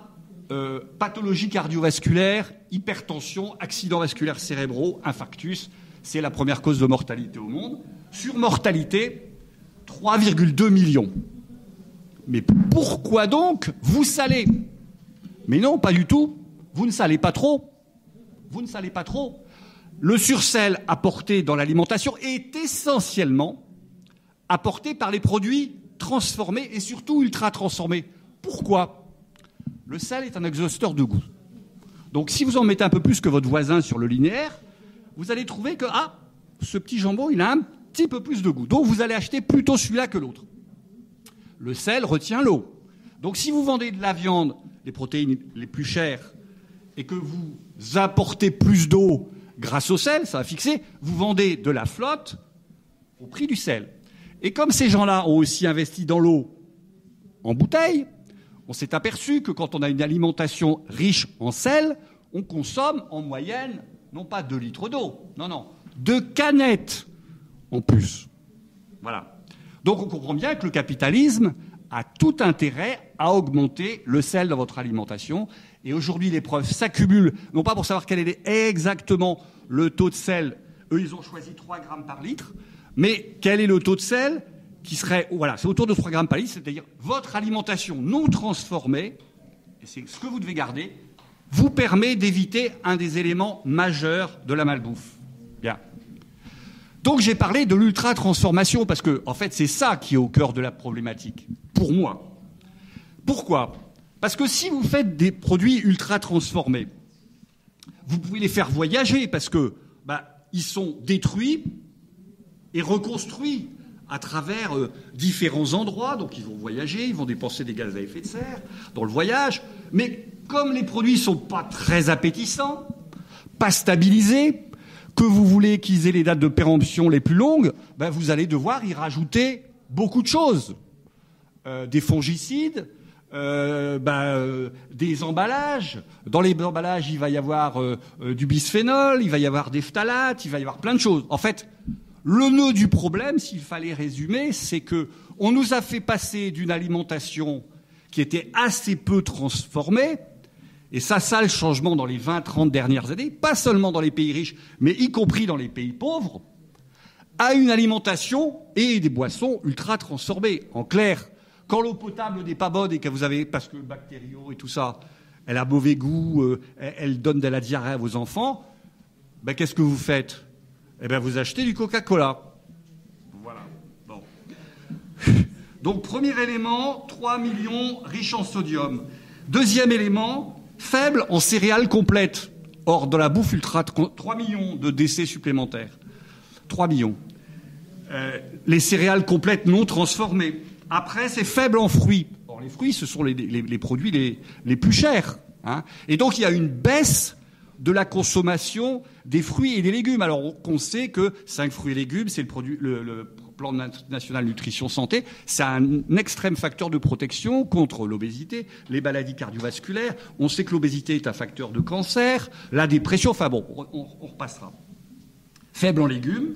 euh, pathologie cardiovasculaire, hypertension, accidents vasculaires cérébraux, infarctus, c'est la première cause de mortalité au monde. Surmortalité, 3,2 millions. Mais pourquoi donc vous salez? Mais non, pas du tout. Vous ne salez pas trop. Vous ne salez pas trop. Le sursel apporté dans l'alimentation est essentiellement apporté par les produits transformés et surtout ultra transformés. Pourquoi? Le sel est un exhausteur de goût. Donc si vous en mettez un peu plus que votre voisin sur le linéaire, vous allez trouver que ah, ce petit jambon, il a un petit peu plus de goût. Donc vous allez acheter plutôt celui-là que l'autre le sel retient l'eau. Donc si vous vendez de la viande, les protéines les plus chères, et que vous apportez plus d'eau grâce au sel, ça va fixer, vous vendez de la flotte au prix du sel. Et comme ces gens-là ont aussi investi dans l'eau en bouteille, on s'est aperçu que quand on a une alimentation riche en sel, on consomme en moyenne non pas 2 litres d'eau, non, non, deux canettes en plus. Voilà. Donc on comprend bien que le capitalisme a tout intérêt à augmenter le sel dans votre alimentation. Et aujourd'hui, les preuves s'accumulent, non pas pour savoir quel est exactement le taux de sel. Eux, ils ont choisi 3 grammes par litre. Mais quel est le taux de sel qui serait, voilà, c'est autour de 3 grammes par litre, c'est-à-dire votre alimentation non transformée, et c'est ce que vous devez garder, vous permet d'éviter un des éléments majeurs de la malbouffe. Bien. Donc j'ai parlé de l'ultra-transformation parce que, en fait, c'est ça qui est au cœur de la problématique, pour moi. Pourquoi? Parce que si vous faites des produits ultra-transformés, vous pouvez les faire voyager parce que bah, ils sont détruits et reconstruits à travers euh, différents endroits. Donc ils vont voyager, ils vont dépenser des gaz à effet de serre dans le voyage. Mais comme les produits ne sont pas très appétissants, pas stabilisés, que vous voulez qu'ils aient les dates de péremption les plus longues, ben vous allez devoir y rajouter beaucoup de choses. Euh, des fongicides, euh, ben, euh, des emballages. Dans les emballages, il va y avoir du bisphénol, il va y avoir des phtalates, il va y avoir plein de choses. En fait, le nœud du problème, s'il fallait résumer, c'est que on nous a fait passer d'une alimentation qui était assez peu transformée et ça, ça le changement dans les 20-30 dernières années, pas seulement dans les pays riches, mais y compris dans les pays pauvres, à une alimentation et des boissons ultra transformées. En clair, quand l'eau potable n'est pas bonne et que vous avez, parce que bactériaux et tout ça, elle a mauvais goût, euh, elle donne de la diarrhée à vos enfants, ben, qu'est-ce que vous faites? Eh bien, vous achetez du Coca-Cola. Voilà. Donc, premier élément, 3 millions riches en sodium. Deuxième élément, faible en céréales complètes. Or, dans la bouffe ultra, 3 millions de décès supplémentaires. 3 millions. Euh, les céréales complètes non transformées. Après, c'est faible en fruits. Or, les fruits, ce sont les, produits les, plus chers. Hein. Et donc, il y a une baisse de la consommation des fruits et des légumes. Alors, on sait que 5 fruits et légumes, c'est le, produit, le plan national nutrition santé, c'est un extrême facteur de protection contre l'obésité, les maladies cardiovasculaires. On sait que l'obésité est un facteur de cancer, la dépression. Enfin bon, on, repassera. Faible en légumes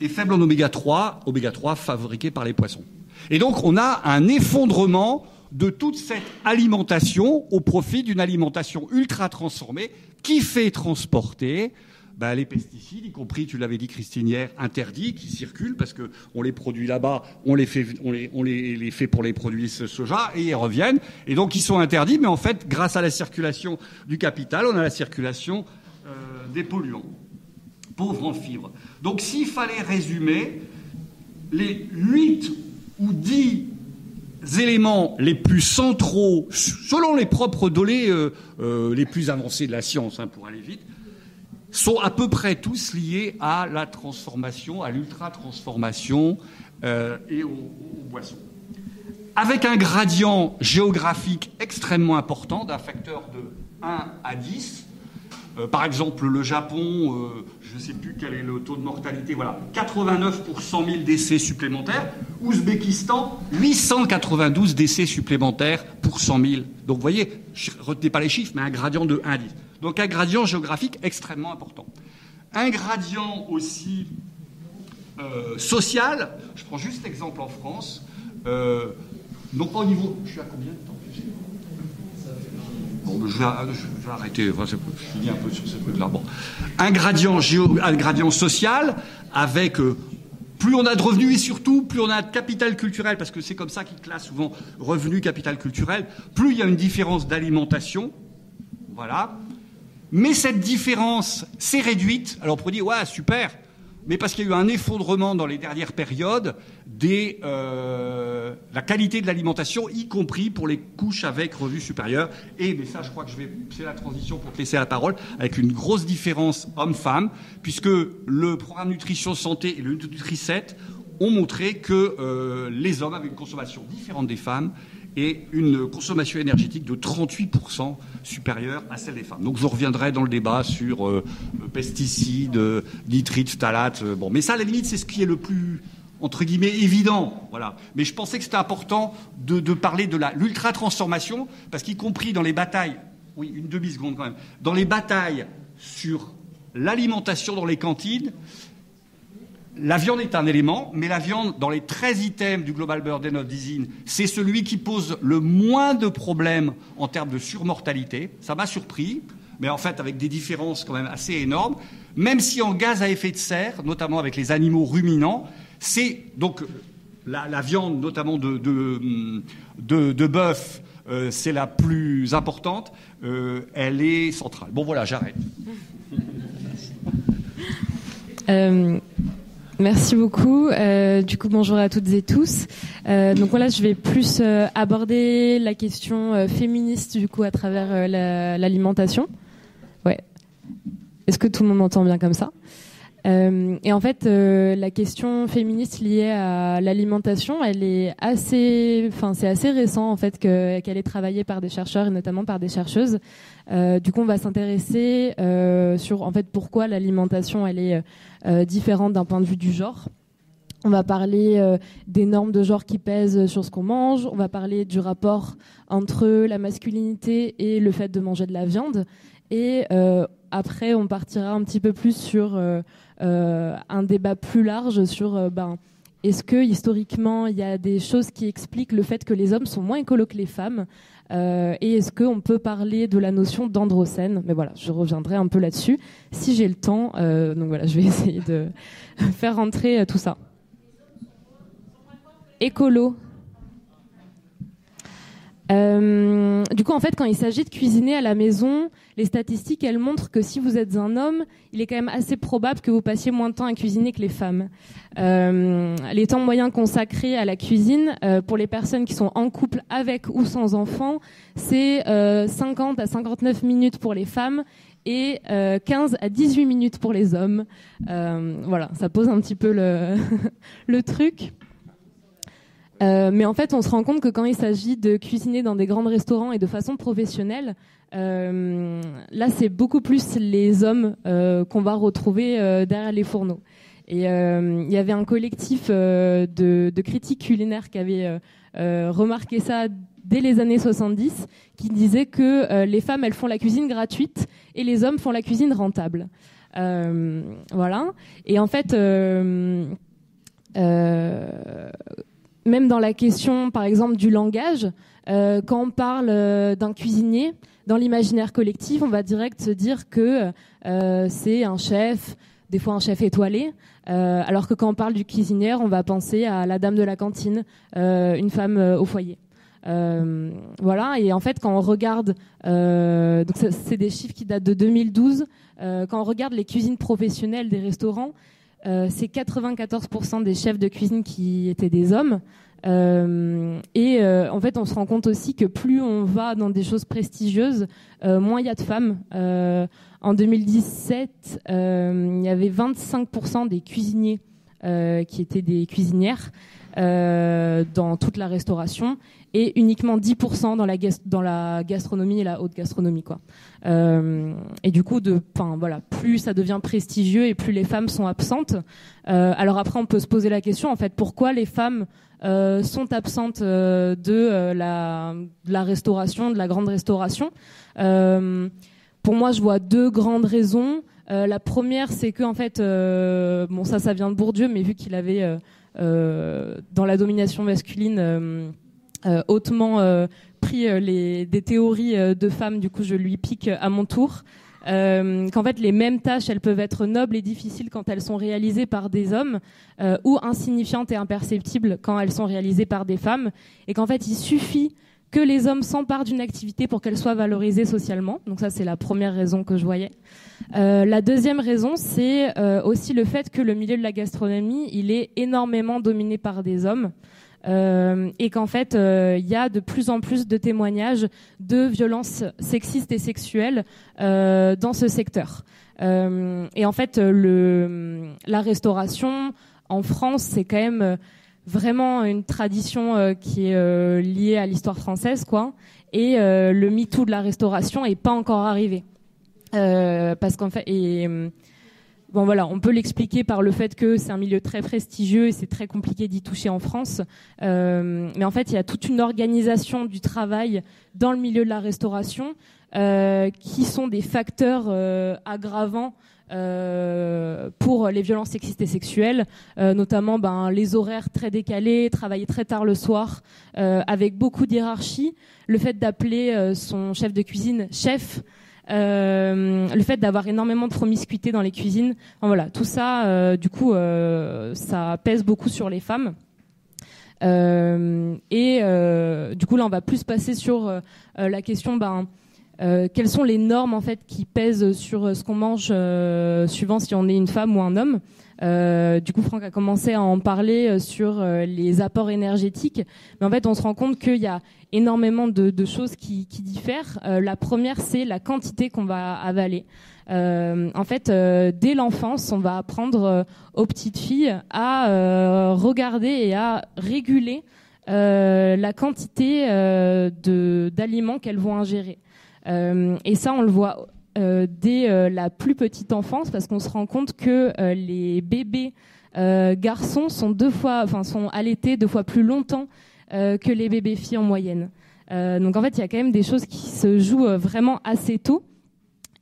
et faible en oméga 3, oméga 3 fabriqué par les poissons. Et donc on a un effondrement de toute cette alimentation au profit d'une alimentation ultra transformée qui fait transporter bah, les pesticides, y compris, tu l'avais dit Christine hier, interdits, qui circulent parce qu'on les produit là-bas, on, les fait, on, les, on les, fait pour les produits soja et ils reviennent. Et donc ils sont interdits, mais en fait, grâce à la circulation du capital, on a la circulation euh, des polluants. Pauvres en fibres. Donc s'il fallait résumer, les 8 ou 10 éléments les plus centraux, selon les propres données euh, euh, les plus avancées de la science, hein, pour aller vite, sont à peu près tous liés à la transformation, à l'ultra-transformation euh, et aux, boissons. Avec un gradient géographique extrêmement important d'un facteur de 1 à 10. Euh, par exemple, le Japon, euh, je ne sais plus quel est le taux de mortalité, voilà, 89 pour 100 000 décès supplémentaires. Ouzbékistan, 892 décès supplémentaires pour 100 000. Donc vous voyez, retenez pas les chiffres, mais un gradient de 1 à 10. Donc un gradient géographique extrêmement important. Un gradient aussi euh, social, je prends juste l'exemple en France, non pas au niveau... Je suis à combien de temps? Bon, je, vais, arrêter, je finis un peu sur ce truc-là. Bon. Un, gradient un gradient social avec euh, plus on a de revenus et surtout plus on a de capital culturel, parce que c'est comme ça qu'ils classent souvent revenu, capital culturel, plus il y a une différence d'alimentation. Voilà. Mais cette différence s'est réduite. Alors on pourrait dire, ouais, super, mais parce qu'il y a eu un effondrement dans les dernières périodes des euh, la qualité de l'alimentation, y compris pour les couches avec revenus supérieurs. Et mais ça, je crois que je vais c'est la transition pour te laisser la parole, avec une grosse différence homme-femme, puisque le programme nutrition santé et le Nutri-7 ont montré que euh, les hommes avaient une consommation différente des femmes et une consommation énergétique de 38% supérieure à celle des femmes. Donc je reviendrai dans le débat sur euh, pesticides, nitrites, phtalates. Euh, bon, mais ça, à la limite, c'est ce qui est le plus entre guillemets évident, voilà. Mais je pensais que c'était important de, parler de l'ultra transformation parce qu'y compris dans les batailles, oui, une demi seconde quand même, dans les batailles sur l'alimentation dans les cantines, la viande est un élément, mais la viande, dans les 13 items du Global Burden of Disease, c'est celui qui pose le moins de problèmes en termes de surmortalité. Ça m'a surpris, mais en fait avec des différences quand même assez énormes. Même si en gaz à effet de serre, notamment avec les animaux ruminants, c'est donc la, viande, notamment de, bœuf, euh, c'est la plus importante. Euh, elle est centrale. Bon voilà, j'arrête. Euh, Merci beaucoup. Euh, du coup, bonjour à toutes et tous. Euh, donc voilà, je vais plus euh, aborder la question euh, féministe du coup à travers l'alimentation. ouais. Est-ce que tout le monde m'entend bien comme ça? Et en fait, la question féministe liée à l'alimentation, elle est assez, enfin c'est assez récent en fait qu'elle est travaillée par des chercheurs et notamment par des chercheuses. Du coup, on va s'intéresser sur en fait pourquoi l'alimentation elle est euh, différentes d'un point de vue du genre. On va parler euh, des normes de genre qui pèsent sur ce qu'on mange. On va parler du rapport entre la masculinité et le fait de manger de la viande. Et euh, après, on partira un petit peu plus sur un débat plus large sur ben, est-ce que historiquement il y a des choses qui expliquent le fait que les hommes sont moins écolos que les femmes? Euh, et est-ce qu'on peut parler de la notion d'androcène? Mais voilà, je reviendrai un peu là-dessus si j'ai le temps. Euh, donc voilà, je vais essayer de faire rentrer euh, tout ça. Écolo. Euh, du coup, en fait, quand il s'agit de cuisiner à la maison, les statistiques, elles montrent que si vous êtes un homme, il est quand même assez probable que vous passiez moins de temps à cuisiner que les femmes. Euh, les temps moyens consacrés à la cuisine, euh, pour les personnes qui sont en couple avec ou sans enfants, c'est 50 à 59 minutes pour les femmes et 15 à 18 minutes pour les hommes. voilà, ça pose un petit peu le, le truc. Mais en fait, on se rend compte que quand il s'agit de cuisiner dans des grands restaurants et de façon professionnelle, là, c'est beaucoup plus les hommes qu'on va retrouver derrière les fourneaux. Et il y avait un collectif de, de, critiques culinaires qui avait remarqué ça dès les années 70 qui disait que euh, les femmes elles font la cuisine gratuite et les hommes font la cuisine rentable. Euh, voilà. Et en fait, euh, même dans la question, par exemple, du langage, quand on parle d'un cuisinier, dans l'imaginaire collectif, on va direct se dire que c'est un chef, des fois un chef étoilé, alors que quand on parle du cuisinière, on va penser à la dame de la cantine, une femme au foyer. Euh, voilà, et en fait, quand on regarde, euh, donc c'est des chiffres qui datent de 2012, euh, quand on regarde les cuisines professionnelles des restaurants, c'est 94% des chefs de cuisine qui étaient des hommes. et en fait, on se rend compte aussi que plus on va dans des choses prestigieuses, moins il y a de femmes. en 2017, il y avait 25% des cuisiniers qui étaient des cuisinières. Dans toute la restauration et uniquement 10% dans la, dans la gastronomie et la haute gastronomie. Quoi. Euh, et du coup, de, voilà, plus ça devient prestigieux et plus les femmes sont absentes. Euh, alors après, on peut se poser la question, en fait, pourquoi les femmes euh, sont absentes euh, de euh, la, de, la, restauration, de la grande restauration? Euh, Pour moi, je vois deux grandes raisons. la première, c'est que en fait, bon, ça, ça vient de Bourdieu, mais vu qu'il avait dans la domination masculine euh, hautement euh, pris euh, les, des théories de femmes, du coup je lui pique à mon tour. qu'en fait les mêmes tâches elles peuvent être nobles et difficiles quand elles sont réalisées par des hommes ou insignifiantes et imperceptibles quand elles sont réalisées par des femmes et qu'en fait il suffit que les hommes s'emparent d'une activité pour qu'elle soit valorisée socialement. Donc ça, c'est la première raison que je voyais. Euh, la deuxième raison, c'est euh, aussi le fait que le milieu de la gastronomie, il est énormément dominé par des hommes. Euh, et qu'en fait, il y a de plus en plus de témoignages de violences sexistes et sexuelles dans ce secteur. et en fait, la restauration en France, c'est quand même vraiment une tradition qui est liée à l'histoire française, quoi. Et le MeToo de la restauration est pas encore arrivé. Parce qu'en fait, et Bon voilà, on peut l'expliquer par le fait que c'est un milieu très prestigieux et c'est très compliqué d'y toucher en France. Euh, mais en fait, il y a toute une organisation du travail dans le milieu de la restauration euh, qui sont des facteurs euh, aggravants euh, pour les violences sexistes et sexuelles, euh, notamment ben, les horaires très décalés, travailler très tard le soir, euh, avec beaucoup d'hierarchie, le fait d'appeler son chef de cuisine chef. Euh, le fait d'avoir énormément de promiscuité dans les cuisines. voilà, tout ça, euh, du coup, euh, ça pèse beaucoup sur les femmes. et du coup, là, on va plus passer sur la question, ben, quelles sont les normes en fait qui pèsent sur ce qu'on mange, suivant si on est une femme ou un homme. Euh, du coup, Franck a commencé à en parler euh, sur euh, les apports énergétiques. Mais en fait, on se rend compte qu'il y a énormément de, choses qui, diffèrent. la première, c'est la quantité qu'on va avaler. en fait, dès l'enfance, on va apprendre aux petites filles à regarder et à réguler la quantité d'aliments qu'elles vont ingérer. et ça, on le voit dès euh, la plus petite enfance parce qu'on se rend compte que euh, les bébés garçons sont deux fois, sont allaités deux fois plus longtemps que les bébés filles en moyenne. donc en fait, il y a quand même des choses qui se jouent vraiment assez tôt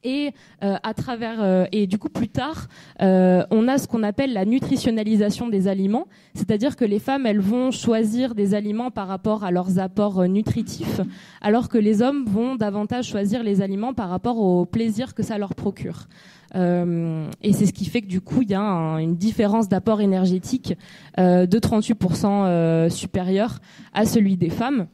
et euh, à travers euh, et du coup plus tard euh, on a ce qu'on appelle la nutritionnalisation des aliments. C'est-à-dire que les femmes elles vont choisir des aliments par rapport à leurs apports nutritifs alors que les hommes vont davantage choisir les aliments par rapport au plaisir que ça leur procure. Et c'est ce qui fait que du coup il y a une différence d'apport énergétique de 38% supérieur à celui des femmes.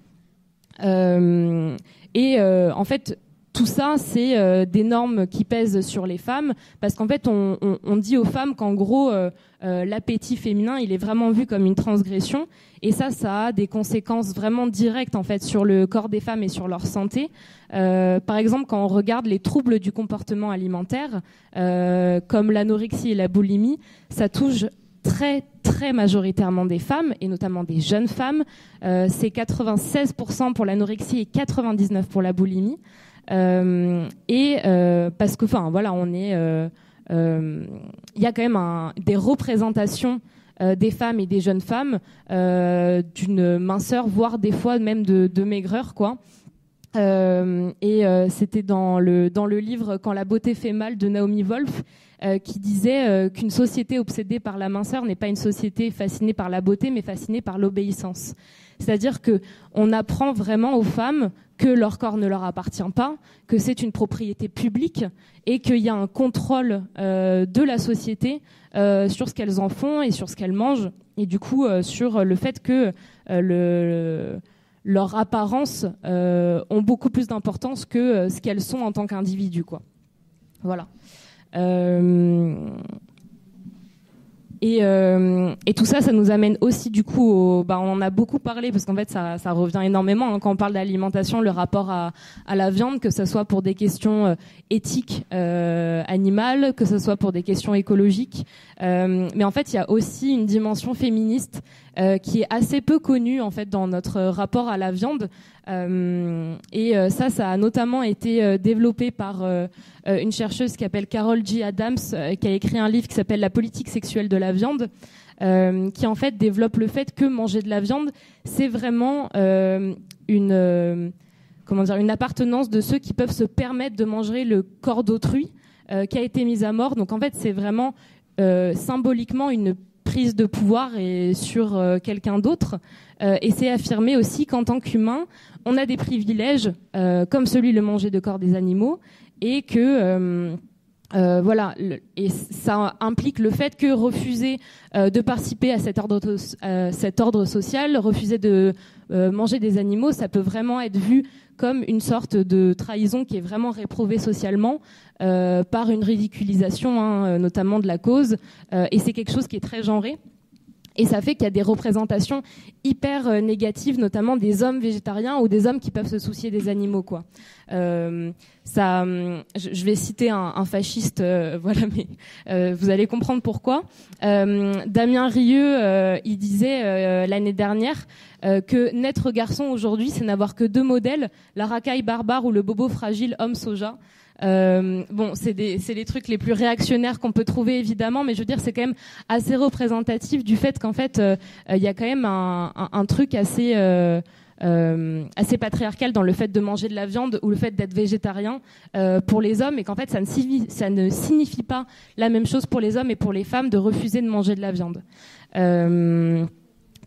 Et en fait tout ça, c'est euh, des normes qui pèsent sur les femmes, parce qu'en fait, on, dit aux femmes qu'en gros, euh, euh, l'appétit féminin, il est vraiment vu comme une transgression, et ça, ça a des conséquences vraiment directes en fait sur le corps des femmes et sur leur santé. par exemple, quand on regarde les troubles du comportement alimentaire, comme l'anorexie et la boulimie, ça touche très très majoritairement des femmes et notamment des jeunes femmes. C'est 96% pour l'anorexie et 99% pour la boulimie. Euh, et euh, parce que, enfin, voilà, on est, il y a quand même des représentations des femmes et des jeunes femmes d'une minceur, voire des fois même de, maigreur, quoi. Euh, et euh, c'était dans le dans le livre Quand la beauté fait mal de Naomi Wolf euh, qui disait qu'une société obsédée par la minceur n'est pas une société fascinée par la beauté mais fascinée par l'obéissance. C'est-à-dire que on apprend vraiment aux femmes que leur corps ne leur appartient pas, que c'est une propriété publique et qu'il y a un contrôle de la société sur ce qu'elles en font et sur ce qu'elles mangent et du coup sur le fait que le leur apparence euh, ont beaucoup plus d'importance que euh, ce qu'elles sont en tant qu'individus. Voilà. Euh, euh, et, tout ça, ça nous amène aussi du coup, bah, on en a beaucoup parlé parce qu'en fait, ça, revient énormément hein, quand on parle d'alimentation, le rapport à, à, la viande, que ce soit pour des questions euh, éthiques euh, animales, que ce soit pour des questions écologiques. Euh, mais en fait, il y a aussi une dimension féministe euh, qui est assez peu connue en fait dans notre rapport à la viande. et ça, ça a notamment été développé par une chercheuse qui s'appelle Carol G. Adams, qui a écrit un livre qui s'appelle La politique sexuelle de la viande, euh, qui en fait développe le fait que manger de la viande, c'est vraiment euh, une euh, comment dire une appartenance de ceux qui peuvent se permettre de manger le corps d'autrui qui a été mis à mort. Donc en fait, c'est vraiment symboliquement une prise de pouvoir et sur quelqu'un d'autre. et c'est affirmer aussi qu'en tant qu'humain, on a des privilèges comme celui de manger de corps des animaux et que euh, voilà, et ça implique le fait que refuser euh, de participer à cet ordre, euh, social, refuser de manger des animaux, ça peut vraiment être vu comme une sorte de trahison qui est vraiment réprouvée socialement par une ridiculisation, hein, notamment de la cause, et c'est quelque chose qui est très genré. Et ça fait qu'il y a des représentations hyper euh, négatives, notamment des hommes végétariens ou des hommes qui peuvent se soucier des animaux, quoi. Euh, ça, hum, je vais citer un, fasciste, euh, voilà, mais vous allez comprendre pourquoi. Damien Rieu, il disait l'année dernière que naître garçon aujourd'hui, c'est n'avoir que deux modèles la racaille barbare ou le bobo fragile homme soja. Euh, bon, c'est les trucs les plus réactionnaires qu'on peut trouver évidemment, mais je veux dire c'est quand même assez représentatif du fait qu'en fait euh, il y a quand même un, un, truc assez euh, euh, assez patriarcal dans le fait de manger de la viande ou le fait d'être végétarien euh, pour les hommes et qu'en fait ça ne, ça ne signifie pas la même chose pour les hommes et pour les femmes de refuser de manger de la viande. Euh,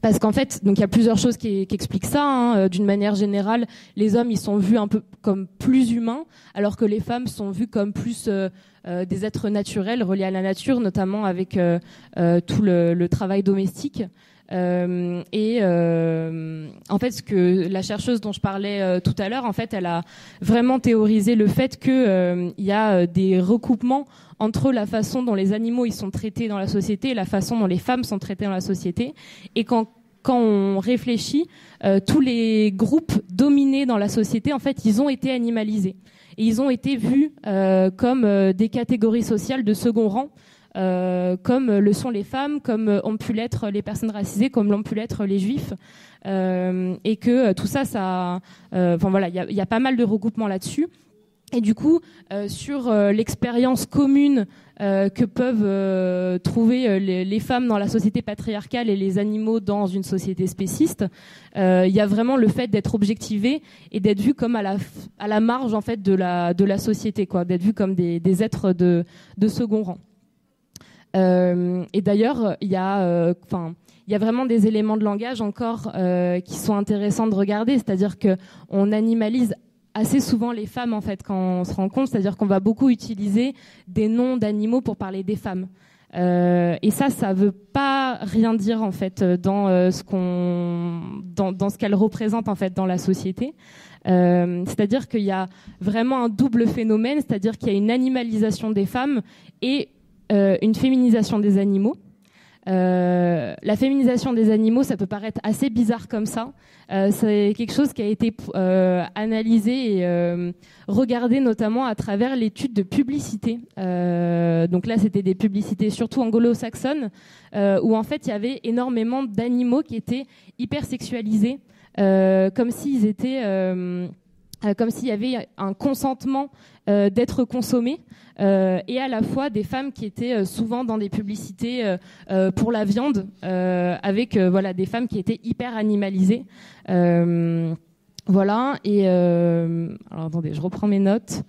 parce qu'en fait, donc il y a plusieurs choses qui, expliquent ça. Hein. Euh, d'une manière générale, les hommes ils sont vus un peu comme plus humains, alors que les femmes sont vues comme plus euh, euh des êtres naturels reliés à la nature, notamment avec tout le, travail domestique. Et en fait, ce que la chercheuse dont je parlais tout à l'heure, en fait, elle a vraiment théorisé le fait que il y a des recoupements entre la façon dont les animaux ils sont traités dans la société et la façon dont les femmes sont traitées dans la société. Et quand quand on réfléchit, euh, tous les groupes dominés dans la société, en fait, ils ont été animalisés. Et ils ont été vus euh, comme euh, des catégories sociales de second rang, euh, comme le sont les femmes, comme ont pu l'être les personnes racisées, comme l'ont pu l'être les juifs. et que tout ça, ça, enfin voilà, il y a, pas mal de regroupements là-dessus. Et du coup, euh, sur euh, l'expérience commune euh, que peuvent euh, trouver les, les, femmes dans la société patriarcale et les animaux dans une société spéciste, il y a vraiment le fait d'être objectivé et d'être vu comme à la, à la marge en fait de la, de la société, quoi, d'être vu comme des, des êtres de, de second rang. Et d'ailleurs, il y a, enfin il y a vraiment des éléments de langage encore euh, qui sont intéressants de regarder, c'est-à-dire que on animalise assez souvent les femmes en fait quand on se rend compte, c'est-à-dire qu'on va beaucoup utiliser des noms d'animaux pour parler des femmes. Euh, et ça, ça veut pas rien dire en fait dans euh, ce qu'on, dans, dans, qu'elle représente en fait dans la société. Euh, c'est-à-dire qu'il y a vraiment un double phénomène, c'est-à-dire qu'il y a une animalisation des femmes et euh, une féminisation des animaux. Euh, la féminisation des animaux, ça peut paraître assez bizarre comme ça. Euh, c'est quelque chose qui a été euh, analysé et regardé notamment à travers l'étude de publicité. donc là, c'était des publicités surtout anglo-saxonnes, où en fait il y avait énormément d'animaux qui étaient hyper sexualisés, comme s'ils étaient comme s'il y avait un consentement d'être consommés. Euh, et à la fois des femmes qui étaient euh, souvent dans des publicités euh, pour la viande, avec voilà des femmes qui étaient hyper animalisées. voilà. Et alors attendez, je reprends mes notes.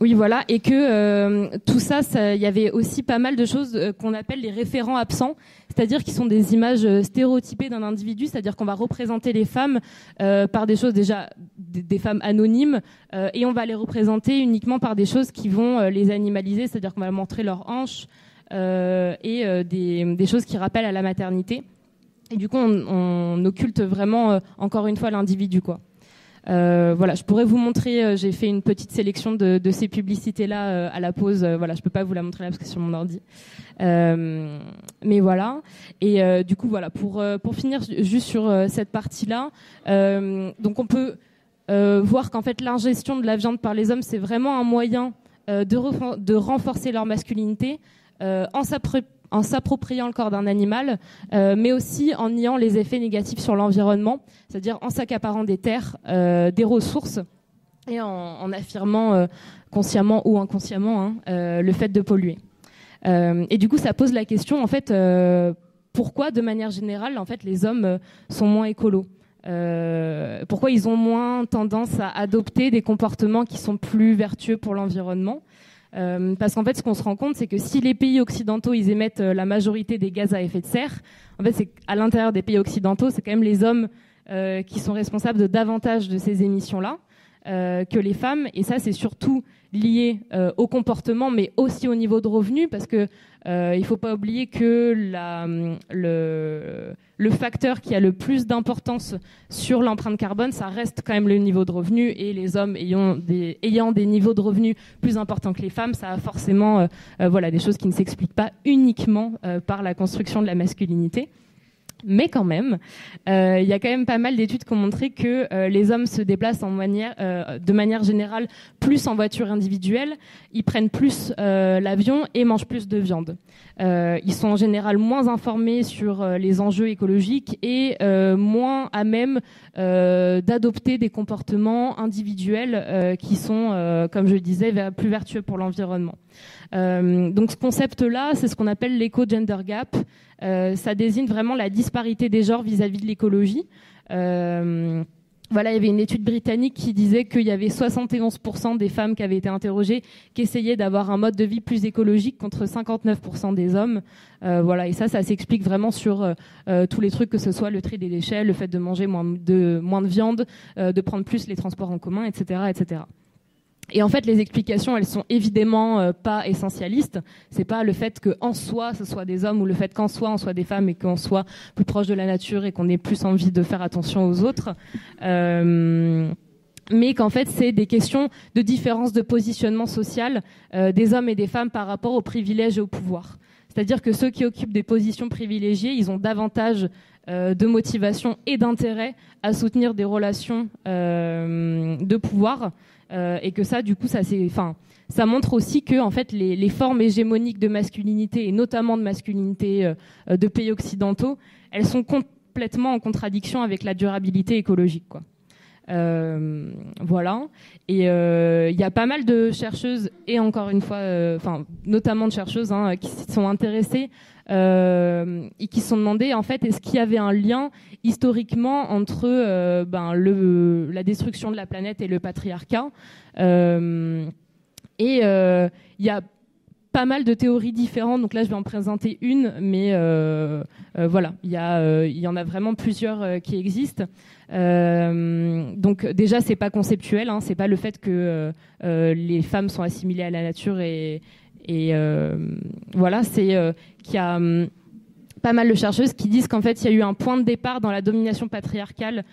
Oui, voilà, et que euh, tout ça, il y avait aussi pas mal de choses euh, qu'on appelle les référents absents, c'est-à-dire qui sont des images euh, stéréotypées d'un individu, c'est-à-dire qu'on va représenter les femmes par des choses déjà des, femmes anonymes, et on va les représenter uniquement par des choses qui vont les animaliser, c'est-à-dire qu'on va montrer leurs hanches et des, choses qui rappellent à la maternité. Et du coup, on, on occulte vraiment, encore une fois, l'individu, quoi. Euh, voilà, je pourrais vous montrer. Euh, j'ai fait une petite sélection de, ces publicités-là euh, à la pause. voilà, je peux pas vous la montrer là parce que c'est sur mon ordi. mais voilà. Et du coup, voilà, pour pour finir juste sur cette partie-là, donc on peut voir qu'en fait l'ingestion de la viande par les hommes, c'est vraiment un moyen de, de renforcer leur masculinité en s'appropriant en s'appropriant le corps d'un animal, euh, mais aussi en niant les effets négatifs sur l'environnement, c'est-à-dire en s'accaparant des terres, euh, des ressources, et en, affirmant euh, consciemment ou inconsciemment hein, le fait de polluer. et du coup, ça pose la question, en fait, pourquoi, de manière générale, en fait, les hommes sont moins écolos? Pourquoi ils ont moins tendance à adopter des comportements qui sont plus vertueux pour l'environnement? Euh, parce qu'en fait, ce qu'on se rend compte, c'est que si les pays occidentaux ils émettent euh, la majorité des gaz à effet de serre, en fait, c'est à l'intérieur des pays occidentaux, c'est quand même les hommes euh, qui sont responsables de davantage de ces émissions-là que les femmes. Et ça, c'est surtout lié au comportement, mais aussi au niveau de revenus, parce que il faut pas oublier que le facteur qui a le plus d'importance sur l'empreinte carbone, ça reste quand même le niveau de revenu. Et les hommes ayant des, niveaux de revenus plus importants que les femmes, ça a forcément euh, euh, voilà, des choses qui ne s'expliquent pas uniquement euh, par la construction de la masculinité. Mais quand même, euh, il y a quand même pas mal d'études qui ont montré que euh, les hommes se déplacent en manière, euh, de manière générale plus en voiture individuelle, ils prennent plus l'avion et mangent plus de viande. ils sont en général moins informés sur les enjeux écologiques et moins à même d'adopter des comportements individuels qui sont, comme je le disais, plus vertueux pour l'environnement. Donc ce concept-là, c'est ce qu'on appelle l'éco-gender gap. Euh, ça désigne vraiment la disparité des genres vis-à-vis de l'écologie. Euh, voilà, il y avait une étude britannique qui disait qu'il y avait 71% des femmes qui avaient été interrogées qui essayaient d'avoir un mode de vie plus écologique contre 59% des hommes. Euh, voilà, et ça, ça s'explique vraiment sur tous les trucs, que ce soit le tri des déchets, le fait de manger moins de, moins de viande, de prendre plus les transports en commun, etc., etc. Et en fait, les explications, elles sont évidemment euh, pas essentialistes. C'est pas le fait qu'en soi, ce soit des hommes ou le fait qu'en soi, on soit des femmes et qu'on soit plus proche de la nature et qu'on ait plus envie de faire attention aux autres. Euh, mais qu'en fait, c'est des questions de différence de positionnement social euh, des hommes et des femmes par rapport aux privilèges et au pouvoir. C'est-à-dire que ceux qui occupent des positions privilégiées, ils ont davantage de motivation et d'intérêt à soutenir des relations de pouvoir euh, et que ça, du coup, ça c'est, enfin, ça montre aussi que en fait les, formes hégémoniques de masculinité et notamment de masculinité euh, de pays occidentaux, elles sont complètement en contradiction avec la durabilité écologique, quoi. Euh, voilà. Et euh, il y a pas mal de chercheuses et encore une fois, enfin notamment de chercheuses hein, qui sont intéressées euh, et qui se sont demandé en fait est-ce qu'il y avait un lien historiquement entre euh, ben, le, la destruction de la planète et le patriarcat? Euh, et il y a pas mal de théories différentes. Donc là, je vais en présenter une, mais euh, euh, voilà, il y, euh, il y en a vraiment plusieurs qui existent. Donc déjà, c'est pas conceptuel, hein, c'est pas le fait que les femmes sont assimilées à la nature et, et voilà, c'est qu'il y a hum, pas mal de chercheuses qui disent qu'en fait, il y a eu un point de départ dans la domination patriarcale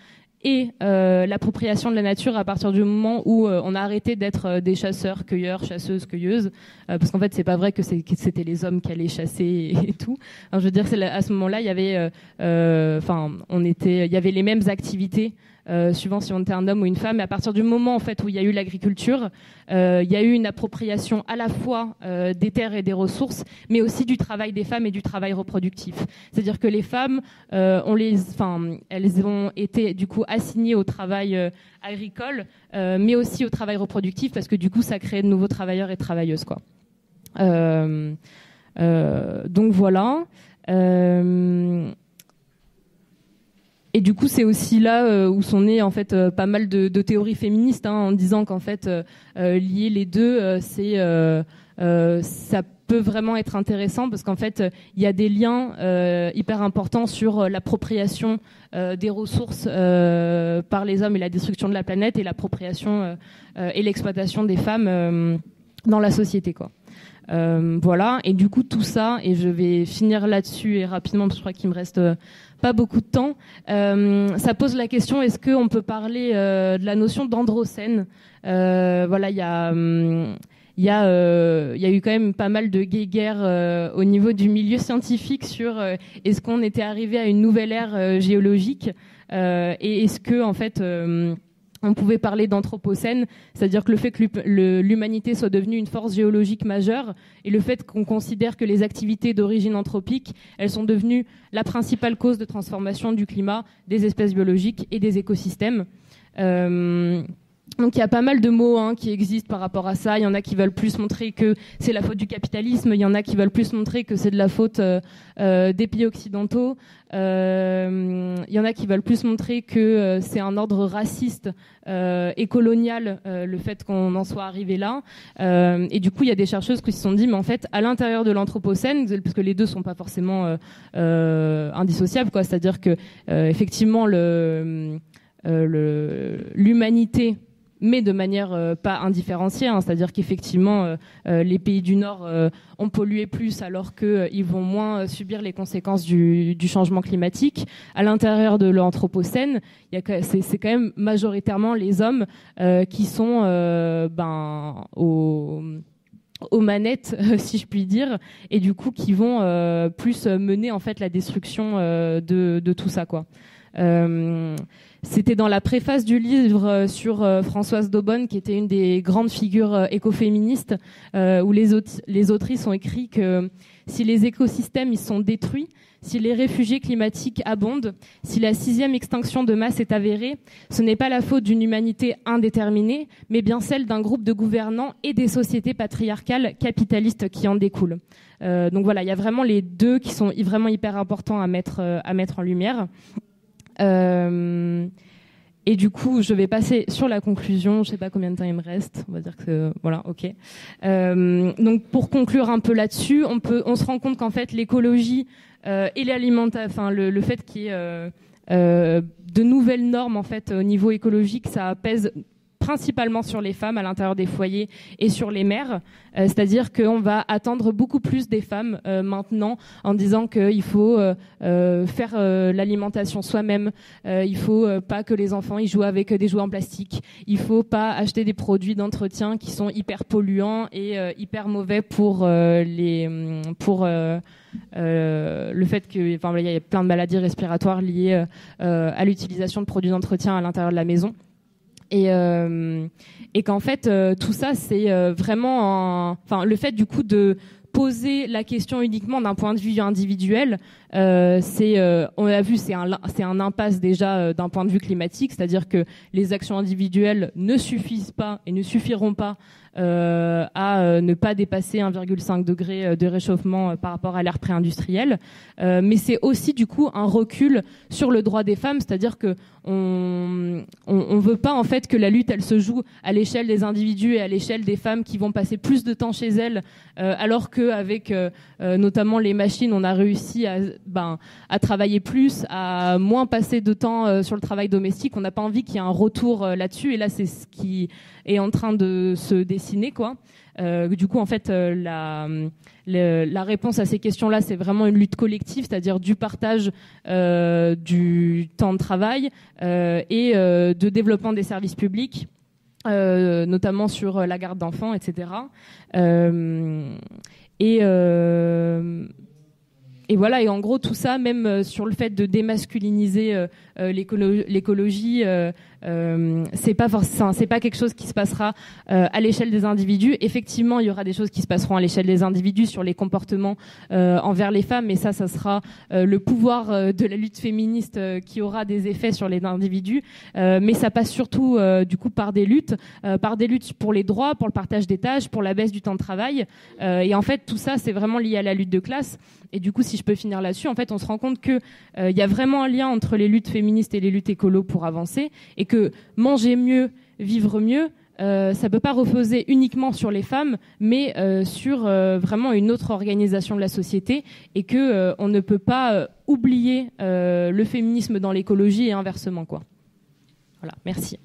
et l'appropriation de la nature à partir du moment où on a arrêté d'être des chasseurs, cueilleurs, chasseuses, cueilleuses, parce qu'en fait c'est pas vrai que c'était les hommes qui allaient chasser et, tout. je veux dire, à ce moment-là, il y avait, enfin, on était, il y avait les mêmes activités. Euh, suivant si on était un homme ou une femme. Et à partir du moment en fait où il y a eu l'agriculture, euh, il y a eu une appropriation à la fois euh, des terres et des ressources, mais aussi du travail des femmes et du travail reproductif. C'est-à-dire que les femmes, elles ont été du coup assignées au travail agricole, mais aussi au travail reproductif parce que du coup ça crée de nouveaux travailleurs et travailleuses quoi. donc voilà. Et du coup, c'est aussi là euh, où sont nées en fait euh, pas mal de, théories féministes, hein, en disant qu'en fait euh, lier les deux, c'est ça peut vraiment être intéressant parce qu'en fait, il y a des liens hyper importants sur l'appropriation des ressources par les hommes et la destruction de la planète et l'appropriation et l'exploitation des femmes dans la société, quoi. voilà, et du coup tout ça, et je vais finir là-dessus et rapidement parce que je crois qu'il me reste pas beaucoup de temps. Euh, ça pose la question est-ce qu'on peut parler euh, de la notion d'androcène? Euh, Voilà, il y a. Hum, il y, il y eu quand même pas mal de guéguerres au niveau du milieu scientifique sur est-ce qu'on était arrivé à une nouvelle ère géologique? Et est-ce que en fait on pouvait parler d'anthropocène, c'est-à-dire que le fait que l'humanité soit devenue une force géologique majeure et le fait qu'on considère que les activités d'origine anthropique, elles sont devenues la principale cause de transformation du climat, des espèces biologiques et des écosystèmes. Euh, donc il y a pas mal de mots hein, qui existent par rapport à ça. Il y en a qui veulent plus montrer que c'est la faute du capitalisme. Il y en a qui veulent plus montrer que c'est de la faute euh, euh, des pays occidentaux. Euh, il y en a qui veulent plus montrer que c'est un ordre raciste et colonial le fait qu'on en soit arrivé là. et du coup, il y a des chercheuses qui se sont dit, mais en fait, à l'intérieur de l'anthropocène, parce que les deux sont pas forcément indissociables, quoi. C'est-à-dire que effectivement l'humanité mais de manière euh, pas indifférenciée, hein. c'est-à-dire qu'effectivement euh, euh, les pays du Nord ont pollué plus alors qu'ils vont moins subir les conséquences du, changement climatique. À l'intérieur de l'Anthropocène, c'est quand même majoritairement les hommes qui sont ben, aux manettes, si je puis dire, et du coup qui vont plus mener en fait la destruction de, tout ça, quoi. C'était dans la préface du livre euh, sur euh, Françoise Daubonne, qui était une des grandes figures euh, écoféministes, où les, autrices ont écrit que si les écosystèmes ils sont détruits, si les réfugiés climatiques abondent, si la sixième extinction de masse est avérée, ce n'est pas la faute d'une humanité indéterminée, mais bien celle d'un groupe de gouvernants et des sociétés patriarcales capitalistes qui en découlent. donc voilà, il y a vraiment les deux qui sont vraiment hyper importants à mettre en lumière. Euh, et du coup, je vais passer sur la conclusion. Je sais pas combien de temps il me reste. On va dire que voilà, ok. Euh, donc pour conclure un peu là-dessus, on peut, on se rend compte qu'en fait l'écologie euh, et l'alimentation, enfin le, fait qu'il y ait de nouvelles normes en fait au niveau écologique, ça pèse principalement sur les femmes à l'intérieur des foyers et sur les mères. Euh, c'est-à-dire qu'on va attendre beaucoup plus des femmes euh, maintenant en disant qu'il faut euh, faire l'alimentation soi-même, il faut pas que les enfants ils jouent avec des jouets en plastique, il faut pas acheter des produits d'entretien qui sont hyper polluants et hyper mauvais pour les pour le fait que enfin il y a plein de maladies respiratoires liées à l'utilisation de produits d'entretien à l'intérieur de la maison. Et, euh, et qu'en fait, euh, tout ça, c'est euh, vraiment, enfin, le fait du coup de poser la question uniquement d'un point de vue individuel, euh, c'est, euh, on l'a vu, c'est un, c'est un impasse déjà euh, d'un point de vue climatique, c'est-à-dire que les actions individuelles ne suffisent pas et ne suffiront pas euh, à euh, ne pas dépasser 1,5 degré euh, de réchauffement par rapport à l'ère pré-industrielle. mais c'est aussi du coup un recul sur le droit des femmes, c'est-à-dire que on, on, veut pas en fait que la lutte elle se joue à l'échelle des individus et à l'échelle des femmes qui vont passer plus de temps chez elles, alors qu'avec notamment les machines, on a réussi à, ben, à travailler plus, à moins passer de temps sur le travail domestique. On n'a pas envie qu'il y ait un retour là-dessus. Et là, c'est ce qui est en train de se décider quoi. du coup, en fait, la, la réponse à ces questions-là, c'est vraiment une lutte collective, c'est-à-dire du partage du temps de travail et de développement des services publics. notamment sur la garde d'enfants, etc. et et voilà, et en gros tout ça, même sur le fait de démasculiniser l'écologie, euh, c'est pas forcément, c'est pas quelque chose qui se passera euh, à l'échelle des individus. Effectivement, il y aura des choses qui se passeront à l'échelle des individus sur les comportements euh, envers les femmes, mais ça, ça sera le pouvoir de la lutte féministe qui aura des effets sur les individus. mais ça passe surtout, du coup, par des luttes, par des luttes pour les droits, pour le partage des tâches, pour la baisse du temps de travail. et en fait, tout ça, c'est vraiment lié à la lutte de classe. Et du coup, si je peux finir là-dessus, en fait, on se rend compte que il y a vraiment un lien entre les luttes féministes et les luttes écolo pour avancer, et manger mieux, vivre mieux, euh, ça ne peut pas reposer uniquement sur les femmes, mais euh, sur euh, vraiment une autre organisation de la société, et que on ne peut pas oublier le féminisme dans l'écologie et inversement quoi. Voilà, merci.